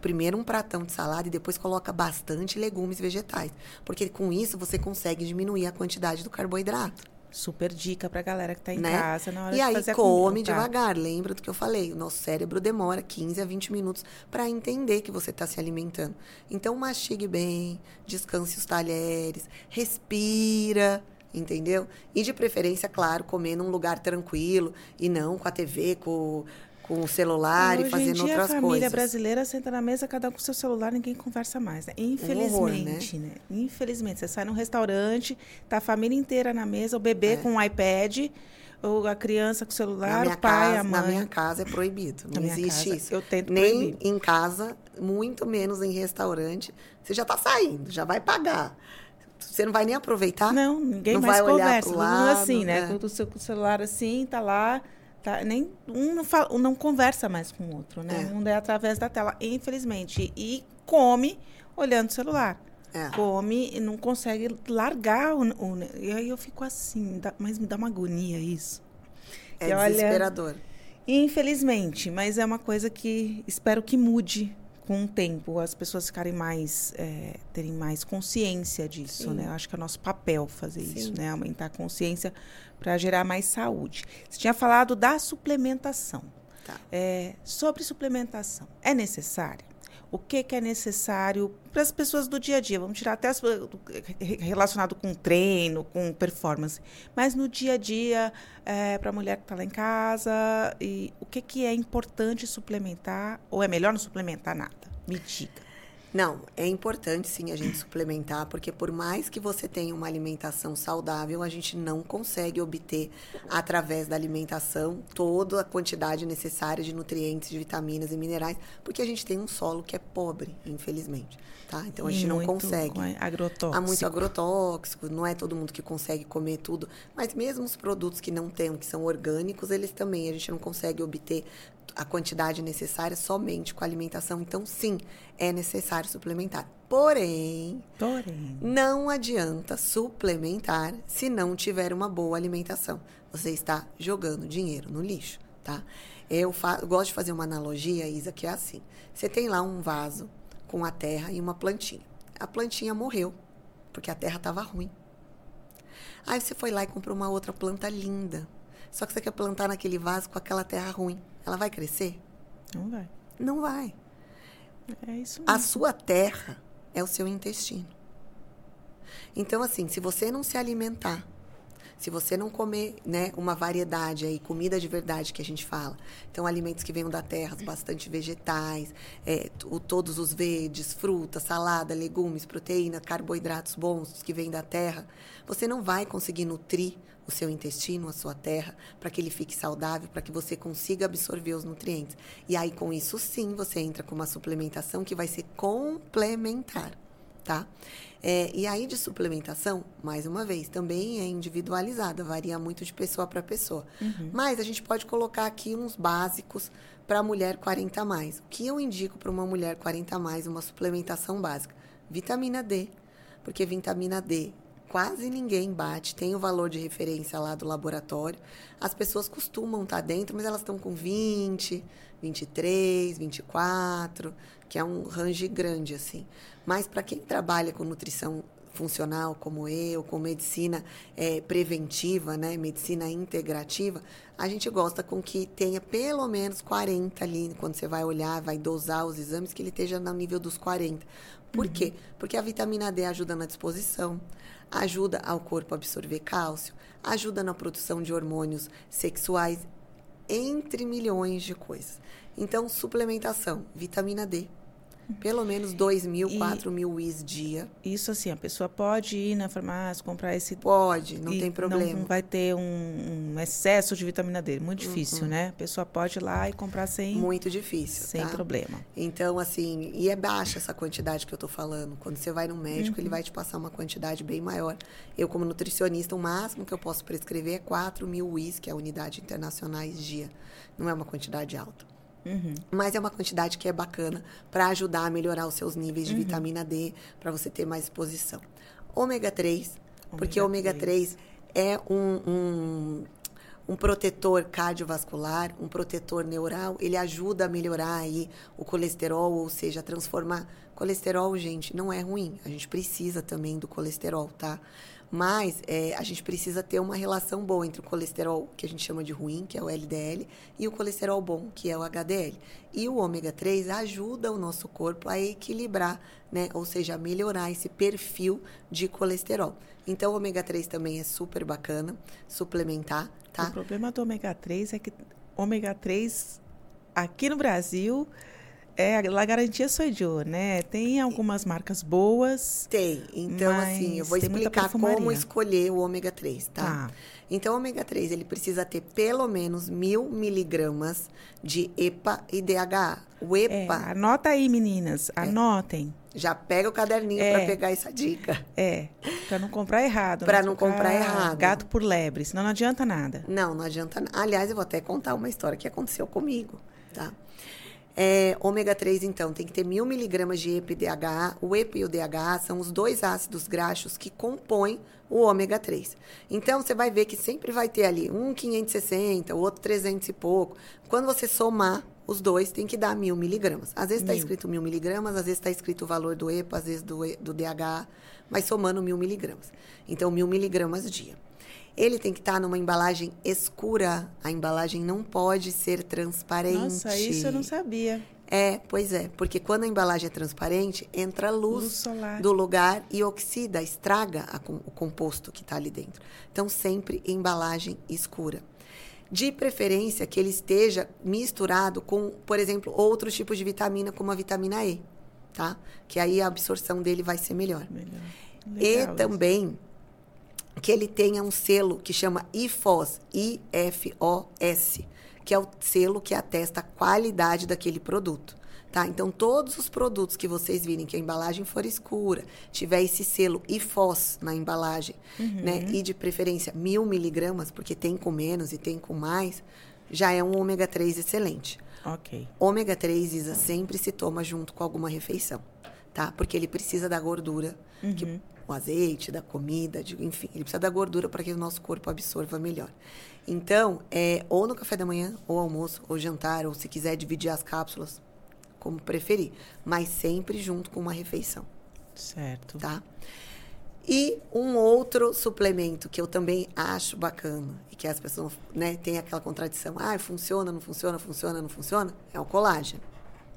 primeiro um pratão de salada e depois coloca bastante legumes vegetais, porque com isso você consegue diminuir a quantidade do carboidrato. Super dica pra galera que tá em né? casa na hora e de aí, fazer come devagar. Lembra do que eu falei? O nosso cérebro demora 15 a 20 minutos para entender que você está se alimentando. Então, mastigue bem, descanse os talheres, respira, entendeu? E de preferência, claro, comer num lugar tranquilo e não com a TV, com com o celular e, e fazendo dia, outras coisas. A família brasileira senta na mesa, cada um com seu celular, ninguém conversa mais, né? Infelizmente, um horror, né? né? Infelizmente, você sai num restaurante, tá a família inteira na mesa, o bebê é. com o iPad, ou a criança com o celular, o pai, casa, a mãe. Na minha casa é proibido, não existe casa, isso. Eu tento Nem proibir. em casa, muito menos em restaurante. Você já está saindo, já vai pagar. Você não vai nem aproveitar? Não, ninguém não mais vai conversa. Olhar pro lado, assim, né? É. Com o seu celular assim, tá lá Tá? Nem, um não, fala, um não conversa mais com o outro, né? É. Um é através da tela, infelizmente. E come olhando o celular. É. Come e não consegue largar o, o, E aí eu fico assim, dá, mas me dá uma agonia isso. É que, desesperador. Olha, infelizmente, mas é uma coisa que espero que mude com o tempo as pessoas ficarem mais é, terem mais consciência disso, Sim. né? Eu acho que é nosso papel fazer Sim. isso, né? Aumentar a consciência para gerar mais saúde. Você tinha falado da suplementação. Tá. É, sobre suplementação, é necessário? O que, que é necessário para as pessoas do dia a dia? Vamos tirar até as, relacionado com treino, com performance, mas no dia a dia, é, para a mulher que está lá em casa, e o que, que é importante suplementar ou é melhor não suplementar nada? Me diga. Não, é importante sim a gente suplementar, porque por mais que você tenha uma alimentação saudável, a gente não consegue obter, através da alimentação, toda a quantidade necessária de nutrientes, de vitaminas e minerais, porque a gente tem um solo que é pobre, infelizmente. Tá? Então a gente não consegue. Agrotóxico. Há muito agrotóxico, não é todo mundo que consegue comer tudo. Mas mesmo os produtos que não tem, que são orgânicos, eles também, a gente não consegue obter a quantidade necessária somente com a alimentação. Então, sim, é necessário suplementar. Porém, Porém, não adianta suplementar se não tiver uma boa alimentação. Você está jogando dinheiro no lixo, tá? Eu, eu gosto de fazer uma analogia, Isa, que é assim. Você tem lá um vaso com a terra e uma plantinha. A plantinha morreu, porque a terra estava ruim. Aí você foi lá e comprou uma outra planta linda. Só que você quer plantar naquele vaso com aquela terra ruim. Ela vai crescer? Não vai. Não vai. É isso mesmo. A sua terra é o seu intestino. Então, assim, se você não se alimentar, se você não comer né, uma variedade aí, comida de verdade que a gente fala, então alimentos que venham da terra, bastante vegetais, é, o, todos os verdes, frutas, salada, legumes, proteína, carboidratos bons que vêm da terra, você não vai conseguir nutrir o seu intestino, a sua terra, para que ele fique saudável, para que você consiga absorver os nutrientes. E aí, com isso, sim, você entra com uma suplementação que vai ser complementar, tá? É, e aí, de suplementação, mais uma vez, também é individualizada, varia muito de pessoa para pessoa. Uhum. Mas a gente pode colocar aqui uns básicos para a mulher 40 a mais. O que eu indico para uma mulher 40 a mais, uma suplementação básica? Vitamina D, porque vitamina D quase ninguém bate, tem o valor de referência lá do laboratório. As pessoas costumam estar tá dentro, mas elas estão com 20, 23, 24, que é um range grande assim. Mas para quem trabalha com nutrição funcional como eu, com medicina é, preventiva, né, medicina integrativa, a gente gosta com que tenha pelo menos 40 ali, quando você vai olhar, vai dosar os exames, que ele esteja no nível dos 40. Por uhum. quê? Porque a vitamina D ajuda na disposição, ajuda ao corpo a absorver cálcio, ajuda na produção de hormônios sexuais, entre milhões de coisas. Então, suplementação, vitamina D, pelo menos 2 mil, 4 mil Is dia. Isso assim, a pessoa pode ir na farmácia, comprar esse... Pode, não tem problema. Não vai ter um, um, excesso de vitamina D. Muito difícil, uhum. né? A pessoa pode ir lá e comprar sem... Muito difícil, Sem tá? problema. Então, assim, e é baixa essa quantidade que eu tô falando. Quando você vai no médico, uhum. ele vai te passar uma quantidade bem maior. Eu, como nutricionista, o máximo que eu posso prescrever é 4 mil Is, que é a unidade internacionais dia. Não é uma quantidade alta. Uhum. Mas é uma quantidade que é bacana para ajudar a melhorar os seus níveis de uhum. vitamina D, para você ter mais exposição. Ômega 3, ômega porque ômega 3 é um, um, um, protetor cardiovascular, um protetor neural, ele ajuda a melhorar aí o colesterol, ou seja, transformar. Colesterol, gente, não é ruim. A gente precisa também do colesterol, tá? Mas é, a gente precisa ter uma relação boa entre o colesterol, que a gente chama de ruim, que é o LDL, e o colesterol bom, que é o HDL. E o ômega 3 ajuda o nosso corpo a equilibrar, né? ou seja, a melhorar esse perfil de colesterol. Então, o ômega 3 também é super bacana, suplementar, tá? O problema do ômega 3 é que ômega 3 aqui no Brasil é, a garantia sou eu, né? Tem algumas marcas boas. Tem. Então, assim, eu vou explicar como escolher o ômega 3, tá? tá? Então, o ômega 3, ele precisa ter pelo menos mil miligramas de EPA e DHA. O EPA... É, anota aí, meninas. É. Anotem. Já pega o caderninho é, para pegar essa dica. É, para não comprar errado. Para não comprar errado. Gato por lebre, senão não adianta nada. Não, não adianta nada. Aliás, eu vou até contar uma história que aconteceu comigo, tá? É, ômega 3, então, tem que ter mil miligramas de EPA e DHA. O EPA e o DHA são os dois ácidos graxos que compõem o ômega 3. Então, você vai ver que sempre vai ter ali um 560, o outro 300 e pouco. Quando você somar os dois, tem que dar mil miligramas. Às vezes está escrito mil miligramas, às vezes está escrito o valor do EPA, às vezes do, do DHA, mas somando mil miligramas. Então, mil miligramas dia. Ele tem que estar tá numa embalagem escura. A embalagem não pode ser transparente. Nossa, isso eu não sabia. É, pois é, porque quando a embalagem é transparente, entra luz, luz do lugar e oxida, estraga a, o composto que está ali dentro. Então, sempre embalagem escura. De preferência que ele esteja misturado com, por exemplo, outros tipos de vitamina, como a vitamina E, tá? Que aí a absorção dele vai ser melhor. melhor. Legal, e também que ele tenha um selo que chama IFOS, I-F-O-S, que é o selo que atesta a qualidade daquele produto. Tá? Então, todos os produtos que vocês virem que a embalagem for escura, tiver esse selo IFOS na embalagem, uhum. né? E de preferência mil miligramas, porque tem com menos e tem com mais, já é um ômega 3 excelente. Ok. Ômega 3, Isa, sempre se toma junto com alguma refeição, tá? Porque ele precisa da gordura, uhum. que o azeite, da comida, de, enfim, ele precisa da gordura para que o nosso corpo absorva melhor. Então, é ou no café da manhã, ou almoço, ou jantar, ou se quiser dividir as cápsulas, como preferir, mas sempre junto com uma refeição. Certo. Tá? E um outro suplemento que eu também acho bacana e que as pessoas né, têm aquela contradição, ah, funciona, não funciona, funciona, não funciona, é o colágeno.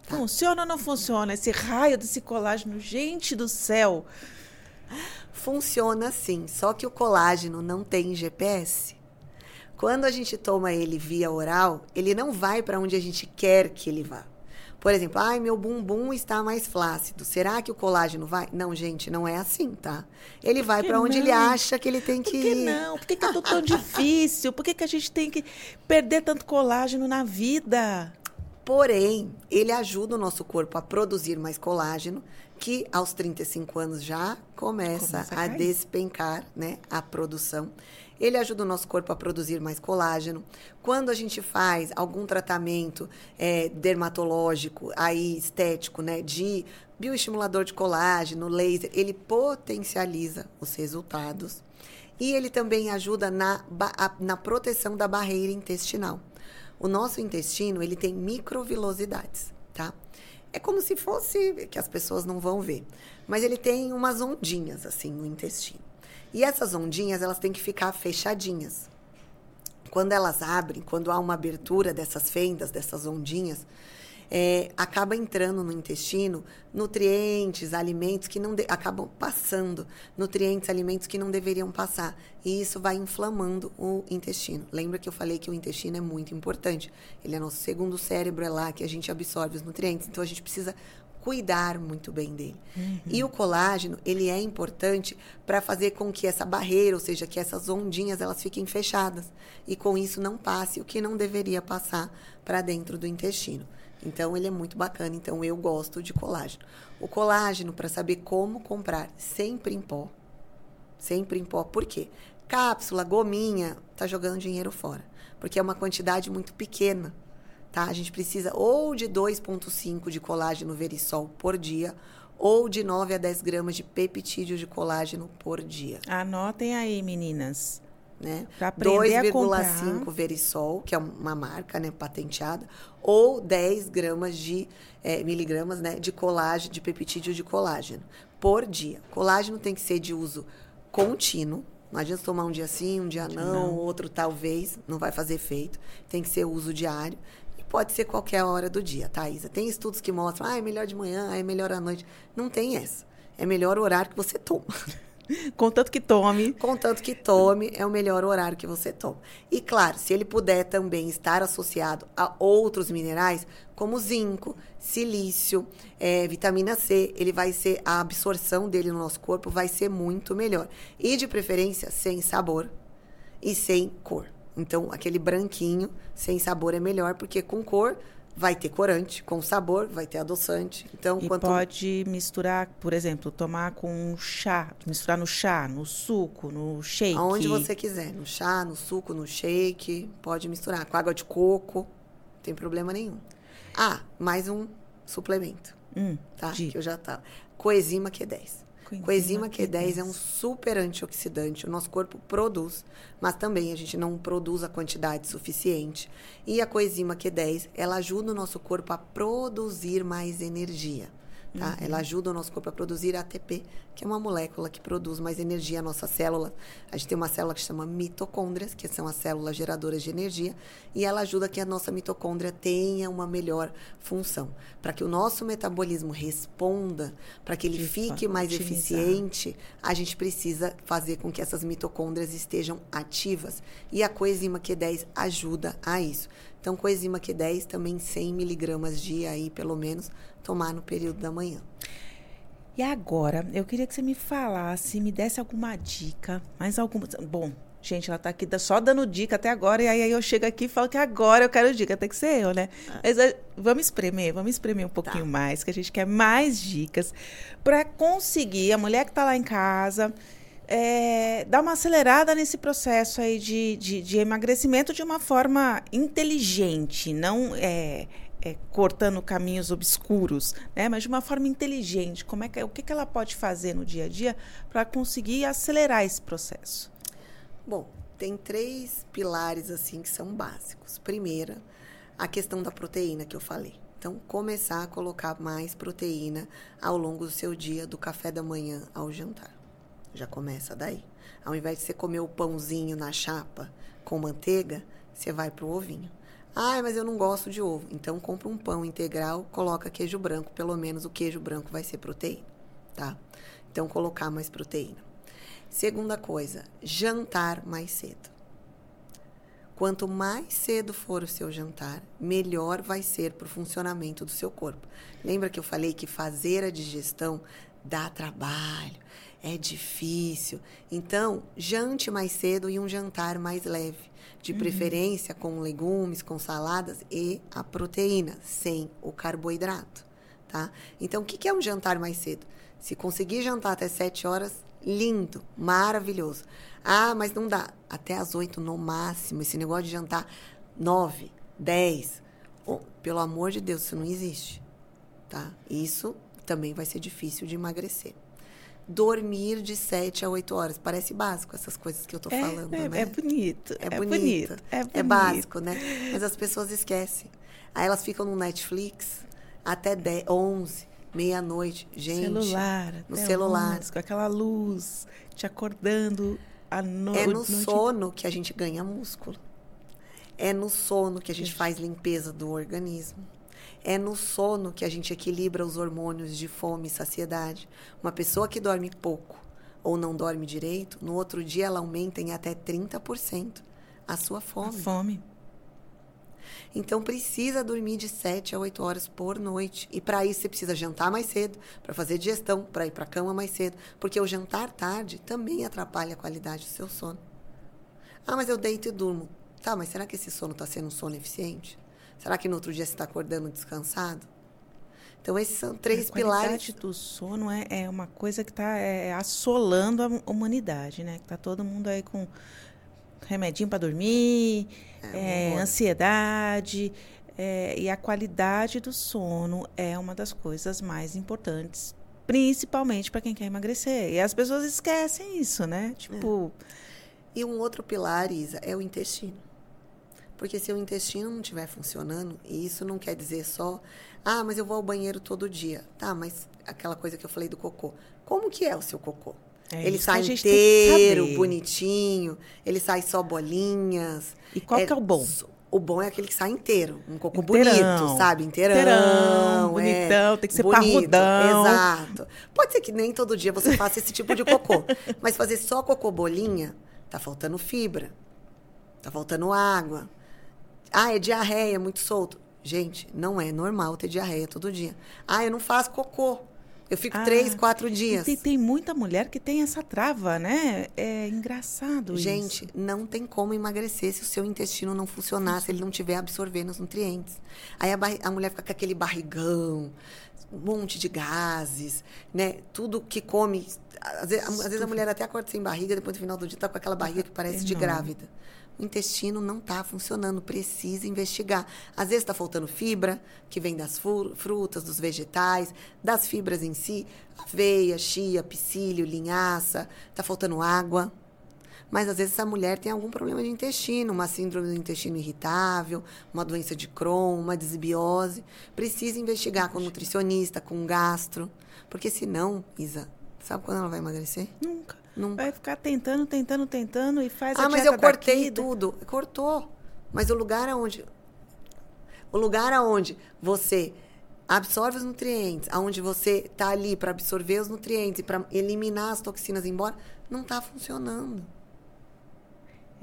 Funciona ou não funciona? Esse raio desse colágeno, gente do céu! Funciona sim, só que o colágeno não tem GPS. Quando a gente toma ele via oral, ele não vai para onde a gente quer que ele vá. Por exemplo, ai, meu bumbum está mais flácido. Será que o colágeno vai? Não, gente, não é assim, tá? Ele vai para onde ele acha que ele tem que, ir. Por que não? Por que, que é tudo tão difícil? Por que, que a gente tem que perder tanto colágeno na vida? Porém, ele ajuda o nosso corpo a produzir mais colágeno, que aos 35 anos já começa, começa a, a despencar né, a produção. Ele ajuda o nosso corpo a produzir mais colágeno. Quando a gente faz algum tratamento é, dermatológico, aí estético, né, de bioestimulador de colágeno, laser, ele potencializa os resultados. E ele também ajuda na, na proteção da barreira intestinal. O nosso intestino, ele tem microvilosidades, tá? É como se fosse, que as pessoas não vão ver, mas ele tem umas ondinhas assim no intestino. E essas ondinhas, elas têm que ficar fechadinhas. Quando elas abrem, quando há uma abertura dessas fendas, dessas ondinhas, é, acaba entrando no intestino nutrientes, alimentos que não de, acabam passando, nutrientes, alimentos que não deveriam passar. E isso vai inflamando o intestino. Lembra que eu falei que o intestino é muito importante. Ele é nosso segundo cérebro, é lá que a gente absorve os nutrientes. Então a gente precisa cuidar muito bem dele. Uhum. E o colágeno, ele é importante para fazer com que essa barreira, ou seja, que essas ondinhas elas fiquem fechadas e com isso não passe o que não deveria passar para dentro do intestino. Então ele é muito bacana, então eu gosto de colágeno. O colágeno para saber como comprar, sempre em pó. Sempre em pó. Por quê? Cápsula, gominha, tá jogando dinheiro fora, porque é uma quantidade muito pequena tá? A gente precisa ou de 2,5 de colágeno verisol por dia, ou de 9 a 10 gramas de peptídeo de colágeno por dia. Anotem aí, meninas. Né? Pra aprender a comprar. 2,5 verisol, que é uma marca né, patenteada, ou 10 gramas de é, miligramas né, de colágeno, de peptídeo de colágeno por dia. Colágeno tem que ser de uso contínuo. Não adianta tomar um dia sim, um dia não, Não. outro talvez, não vai fazer efeito. Tem que ser uso diário. E pode ser qualquer hora do dia, tá, Isa? Tem estudos que mostram, ah, é melhor de manhã, ah, é melhor à noite. Não tem essa. É melhor o horário que você toma. Contanto que tome. Contanto que tome, é o melhor horário que você toma. E claro, se ele puder também estar associado a outros minerais, como zinco, silício, eh, vitamina C, ele vai ser, a absorção dele no nosso corpo vai ser muito melhor. E de preferência, sem sabor e sem cor. Então, aquele branquinho, sem sabor é melhor, porque com cor vai ter corante, com sabor vai ter adoçante. Então, E quanto pode misturar, por exemplo, tomar com chá, misturar no chá, no suco, no shake. Aonde você quiser, no chá, no suco, no shake, pode misturar com água de coco, não tem problema nenhum. Ah, mais um suplemento, Hum, tá? diga. Que eu já tava. Coenzima Q10. Coenzima Coenzima Q10 Q10. é um super antioxidante, o nosso corpo produz, mas também a gente não produz a quantidade suficiente. E a coenzima Q10, ela ajuda o nosso corpo a produzir mais energia. Tá? Uhum. Ela ajuda o nosso corpo a produzir ATP, que é uma molécula que produz mais energia. A nossa célula, a gente tem uma célula que chama mitocôndrias, que são as células geradoras de energia, e ela ajuda que a nossa mitocôndria tenha uma melhor função. Para que o nosso metabolismo responda, para que ele De fique mais otimizar. eficiente, a gente precisa fazer com que essas mitocôndrias estejam ativas. E a coenzima Q10 ajuda a isso. Então, coenzima Q10 também 100 miligramas dia aí, pelo menos, tomar no período da manhã. E agora, eu queria que você me falasse, me desse alguma dica, mais alguma. Bom, gente, ela tá aqui só dando dica até agora, e aí eu chego aqui e falo que agora eu quero dica, tem que ser eu, né? Mas eh, vamos espremer, vamos espremer um pouquinho mais, que a gente quer mais dicas para conseguir, a mulher que tá lá em casa, é, dar uma acelerada nesse processo aí de, de, de emagrecimento de uma forma inteligente, não é, é, cortando caminhos obscuros, né? Mas de uma forma inteligente. Como é que, o que, que ela pode fazer no dia a dia para conseguir acelerar esse processo? Bom, tem três pilares assim que são básicos. Primeira, a questão da proteína que eu falei. Então, começar a colocar mais proteína ao longo do seu dia, do café da manhã ao jantar. Já começa daí. Ao invés de você comer o pãozinho na chapa com manteiga, você vai pro ovinho. Ah, mas eu não gosto de ovo. Então, compra um pão integral, coloca queijo branco. Pelo menos o queijo branco vai ser proteína, tá? Então, colocar mais proteína. Segunda coisa, jantar mais cedo. Quanto mais cedo for o seu jantar, melhor vai ser para o funcionamento do seu corpo. Lembra que eu falei que fazer a digestão dá trabalho, é difícil. Então, jante mais cedo e um jantar mais leve. De preferência com legumes, com saladas e a proteína, sem o carboidrato. Tá? Então, o que que é um jantar mais cedo? Se conseguir jantar até 7 horas, lindo, maravilhoso. Ah, mas não dá. Até às 8 no máximo. Esse negócio de jantar 9, 10. Oh, pelo amor de Deus, isso não existe. Tá? Isso também vai ser difícil de emagrecer. Dormir de 7 a 8 horas. Parece básico essas coisas que eu tô falando, é, né? é bonito. É, É, bonito, bonito. É, é bonito. básico, né? Mas as pessoas esquecem. Aí elas ficam no Netflix até 10, 11, meia-noite. Gente, celular. no celular. 11, com aquela luz te acordando à no é no noite sono que a gente ganha músculo. É no sono que a gente faz limpeza do organismo. É no sono que a gente equilibra os hormônios de fome e saciedade. Uma pessoa que dorme pouco ou não dorme direito, no outro dia ela aumenta em até 30% a sua A fome. fome. Então precisa dormir de 7 a 8 horas por noite. E para isso você precisa jantar mais cedo, para fazer digestão, para ir para a cama mais cedo, porque o jantar tarde também atrapalha a qualidade do seu sono. Ah, mas eu deito e durmo. Tá, mas será que esse sono está sendo um sono eficiente? Será que no outro dia você está acordando descansado? Então esses são três a pilares. qualidade do sono é, é uma coisa que está assolando a humanidade, né? Que tá todo mundo aí com remedinho para dormir, É, é, ansiedade. É, e a qualidade do sono é uma das coisas mais importantes, principalmente para quem quer emagrecer. E as pessoas esquecem isso, né? Tipo. É. E um outro pilar, Isa, é o intestino. Porque se o intestino não estiver funcionando, e isso não quer dizer só, ah, mas eu vou ao banheiro todo dia. Tá, mas aquela coisa que eu falei do cocô. Como que é o seu cocô? É ele sai inteiro, bonitinho, ele sai só bolinhas. E qual é, que é o bom? O bom é aquele que sai inteiro, um cocô Inteirão. bonito, sabe? Inteirão. Inteirão, bonitão, é, tem que ser bonito, parrudão. Exato. Pode ser que nem todo dia você faça esse tipo de cocô, mas fazer só cocô bolinha, tá faltando fibra, tá faltando água, ah, é diarreia, muito solto. Gente, não é normal ter diarreia todo dia. Ah, eu não faço cocô. Eu fico ah, três, quatro dias. Tem, tem, muita mulher que tem essa trava, né? É engraçado Gente, isso. não tem como emagrecer se o seu intestino não funcionar, se ele não tiver absorvendo os nutrientes. Aí a, a mulher fica com aquele barrigão, um monte de gases, né? Tudo que come. Às vezes, às vezes a mulher até acorda sem barriga, depois no final do dia tá com aquela barriga que parece de grávida o intestino não está funcionando, precisa investigar. Às vezes está faltando fibra, que vem das frutas, dos vegetais, das fibras em si, aveia, chia, psyllium, linhaça, está faltando água. Mas às vezes essa mulher tem algum problema de intestino, uma síndrome do intestino irritável, uma doença de Crohn, uma desbiose. Precisa investigar com nutricionista, com gastro, porque senão, Isa, sabe quando ela vai emagrecer? Nunca. Não... Vai ficar tentando, tentando, tentando e faz ah, a mas eu cortei daqui. tudo. Cortou. Mas o lugar aonde o lugar aonde você absorve os nutrientes, aonde você está ali para absorver os nutrientes e para eliminar as toxinas embora, não está funcionando.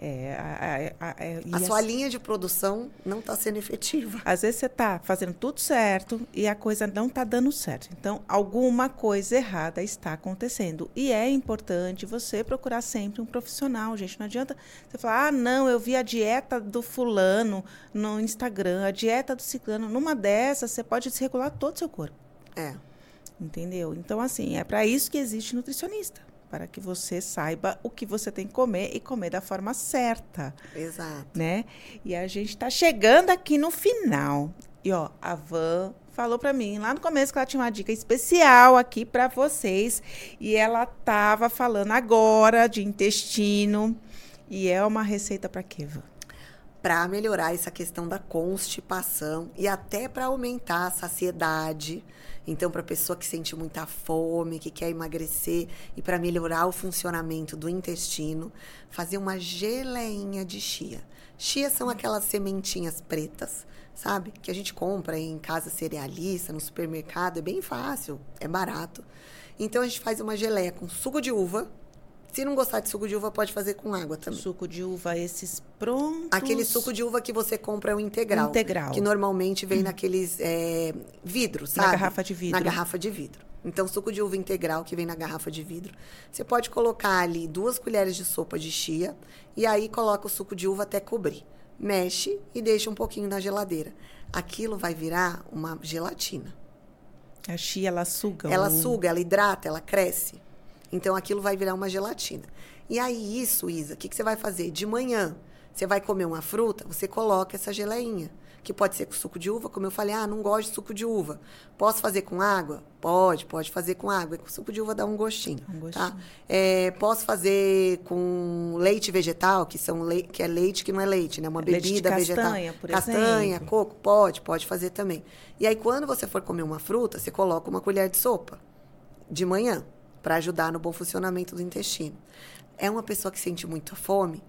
É, a, a, a, a sua linha de produção não está sendo efetiva. Às vezes você está fazendo tudo certo e a coisa não está dando certo. Então, alguma coisa errada está acontecendo. E é importante você procurar sempre um profissional, gente. Não adianta você falar, ah, não, eu vi a dieta do fulano no Instagram, a dieta do ciclano. Numa dessas, você pode desregular todo o seu corpo. É. Entendeu? Então, assim, é para isso que existe nutricionista para que você saiba o que você tem que comer e comer da forma certa. Exato. Né? E a gente está chegando aqui no final. E ó, a Van falou para mim lá no começo que ela tinha uma dica especial aqui para vocês e ela tava falando agora de intestino e é uma receita para quê, Van? Para melhorar essa questão da constipação e até para aumentar a saciedade então, para pessoa que sente muita fome, que quer emagrecer e para melhorar o funcionamento do intestino, fazer uma geleinha de chia. Chia são aquelas sementinhas pretas, sabe? Que a gente compra em casa cerealista, no supermercado, é bem fácil, é barato. Então a gente faz uma geleia com suco de uva, se não gostar de suco de uva, pode fazer com água também. Suco de uva, esses prontos. Aquele suco de uva que você compra é o integral. Integral. Que normalmente vem hum. naqueles é, vidros, sabe? Na garrafa de vidro. Na garrafa de vidro. Então, suco de uva integral que vem na garrafa de vidro. Você pode colocar ali duas colheres de sopa de chia e aí coloca o suco de uva até cobrir. Mexe e deixa um pouquinho na geladeira. Aquilo vai virar uma gelatina. A chia, ela suga. Ela suga, ela hidrata, ela cresce. Então aquilo vai virar uma gelatina. E aí, isso, Isa, o que, que você vai fazer? De manhã, você vai comer uma fruta, você coloca essa geleinha. Que pode ser com suco de uva, como eu falei, ah, não gosto de suco de uva. Posso fazer com água? Pode, pode fazer com água. Com suco de uva dá um gostinho. Um tá? gostinho. Tá? É, posso fazer com leite vegetal, que, são le que é leite que não é leite, né? Uma bebida de vegetal. Castanha, por castanha, exemplo. coco, pode, pode fazer também. E aí, quando você for comer uma fruta, você coloca uma colher de sopa de manhã para ajudar no bom funcionamento do intestino. É uma pessoa que sente muita fome,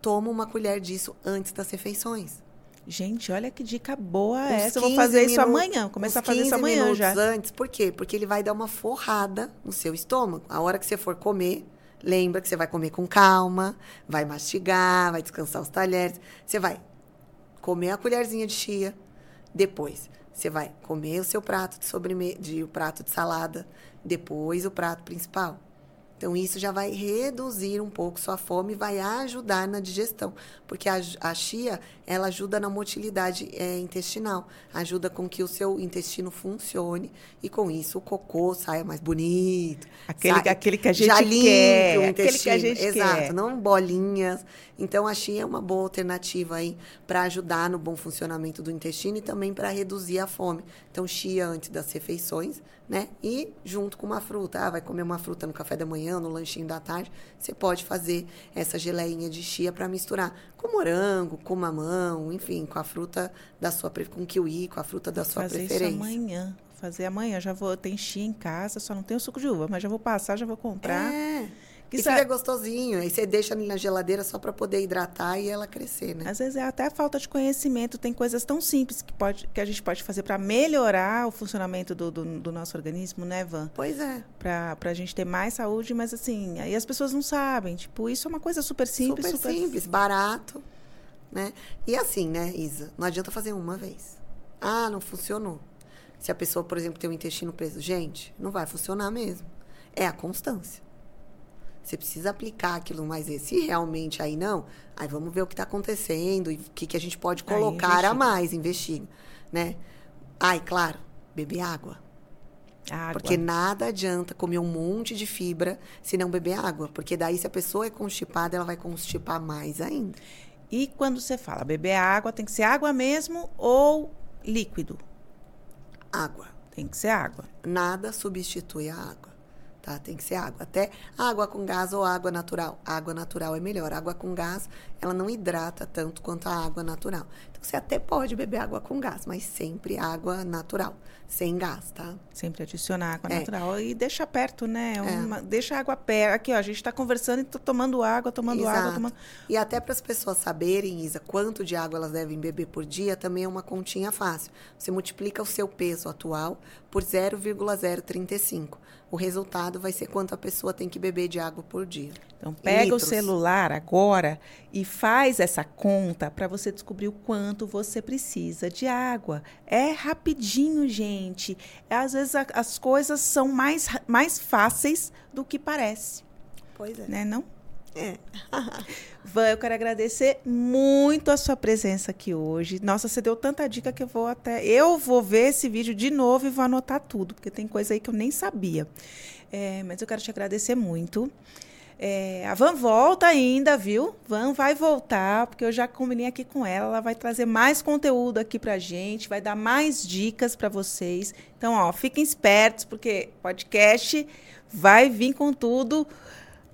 toma uma colher disso antes das refeições. Gente, olha que dica boa essa. Eu vou fazer minutos, isso amanhã. Começar a fazer isso amanhã já. antes. Por quê? Porque ele vai dar uma forrada no seu estômago. A hora que você for comer, lembra que você vai comer com calma, vai mastigar, vai descansar os talheres. Você vai comer a colherzinha de chia. Depois, você vai comer o seu prato de sobremesa, de o prato de salada depois o prato principal. Então, isso já vai reduzir um pouco sua fome e vai ajudar na digestão. Porque a, a chia, ela ajuda na motilidade é, intestinal. Ajuda com que o seu intestino funcione. E com isso, o cocô saia mais bonito. Aquele, saia, aquele que a gente já quer. o Aquele que a gente Exato, quer. não bolinhas. Então, a chia é uma boa alternativa aí para ajudar no bom funcionamento do intestino e também para reduzir a fome. Então, chia antes das refeições, né? E junto com uma fruta. Ah, vai comer uma fruta no café da manhã, no lanchinho da tarde. Você pode fazer essa geleinha de chia para misturar com morango, com mamão, enfim, com a fruta da sua com kiwi, com a fruta da sua fazer preferência. isso amanhã. Fazer amanhã. Já vou. Tem chia em casa, só não tenho suco de uva, mas já vou passar, já vou comprar. É. Que e isso fica é- gostosinho. Aí você deixa ali na geladeira só para poder hidratar e ela crescer, né? Às vezes é até falta de conhecimento. Tem coisas tão simples que, pode, que a gente pode fazer para melhorar o funcionamento do, do, do nosso organismo, né, Van? Pois é. Pra, pra gente ter mais saúde, mas assim, aí as pessoas não sabem. Tipo, isso é uma coisa super simples. super, simples, barato, né? E assim, né, Isa? Não adianta fazer uma vez. Ah, não funcionou. Se a pessoa, por exemplo, tem o intestino preso, gente, não vai funcionar mesmo. É a constância. Você precisa aplicar aquilo mais vezes. Se realmente aí não, aí vamos ver o que está acontecendo e o que, que a gente pode colocar a mais, investiga, né? Ai, claro, beber água. Água. Porque nada adianta comer um monte de fibra se não beber água. Porque daí, se a pessoa é constipada, ela vai constipar mais ainda. E quando você fala beber água, tem que ser água mesmo ou líquido? Água. Tem que ser água. Nada substitui a água. Tá? Tem que ser água. Até água com gás ou água natural. Água natural é melhor. Água com gás, ela não hidrata tanto quanto a água natural. Você até pode beber água com gás, mas sempre água natural, sem gás, tá? Sempre adicionar água É. natural. E deixa perto, né? Uma- deixa a água perto. Aqui, ó, a gente tá conversando e tô tomando água, tomando água, Exato. tomando. E até para as pessoas saberem, Isa, quanto de água elas devem beber por dia, também é uma continha fácil. Você multiplica o seu peso atual por 0,035. O resultado vai ser quanto a pessoa tem que beber de água por dia. Então, pega o litros. celular agora e faz essa conta para você descobrir o quanto você precisa de água. É rapidinho, gente. Às vezes a- as coisas são mais, mais fáceis do que parece, Pois é. né? Não? É. Van, eu quero agradecer muito a sua presença aqui hoje. Nossa, você deu tanta dica que eu vou até. Eu vou ver esse vídeo de novo e vou anotar tudo, porque tem coisa aí que eu nem sabia. É, mas eu quero te agradecer muito. É, a Van volta ainda, viu? Van vai voltar, porque eu já combinei aqui com ela. Ela vai trazer mais conteúdo aqui pra gente, vai dar mais dicas para vocês. Então, ó, fiquem espertos, porque podcast vai vir com tudo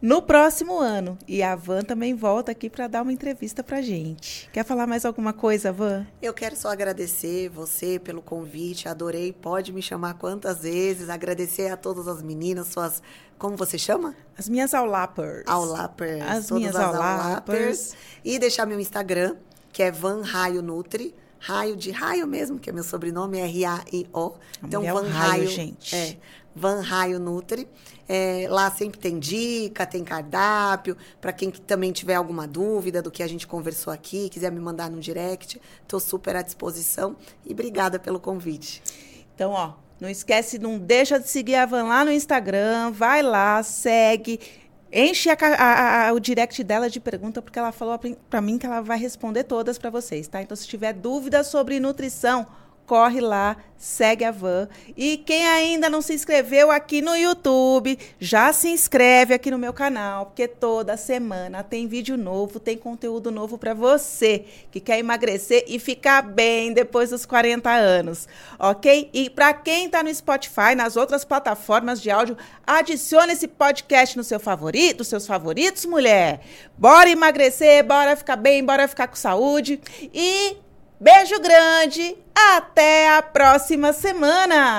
no próximo ano. E a Van também volta aqui para dar uma entrevista pra gente. Quer falar mais alguma coisa, Van? Eu quero só agradecer você pelo convite, adorei. Pode me chamar quantas vezes. Agradecer a todas as meninas, suas. Como você chama? As minhas aulappers. Aulappers. As todas minhas as aulappers. E deixar meu Instagram, que é Van Raio Nutri. Raio de raio mesmo, que é meu sobrenome, é R-A-I-O. Então, mulher é um Van raio, Raio. gente. É, Van Raio Nutri. É, lá sempre tem dica, tem cardápio. Para quem que também tiver alguma dúvida do que a gente conversou aqui, quiser me mandar no direct, estou super à disposição. E obrigada pelo convite. Então, ó, não esquece, não deixa de seguir a Van lá no Instagram. Vai lá, segue. Enche a a- a- o direct dela de pergunta, porque ela falou pra mim que ela vai responder todas pra vocês, tá? Então, se tiver dúvidas sobre nutrição, corre lá, segue a Van. E quem ainda não se inscreveu aqui no YouTube, já se inscreve aqui no meu canal, porque toda semana tem vídeo novo, tem conteúdo novo pra você que quer emagrecer e ficar bem depois dos 40 anos, ok? E pra quem tá no Spotify, nas outras plataformas de áudio, adicione esse podcast no seu favorito, seus favoritos, mulher. Bora emagrecer, bora ficar bem, bora ficar com saúde e Beijo grande, até a próxima semana!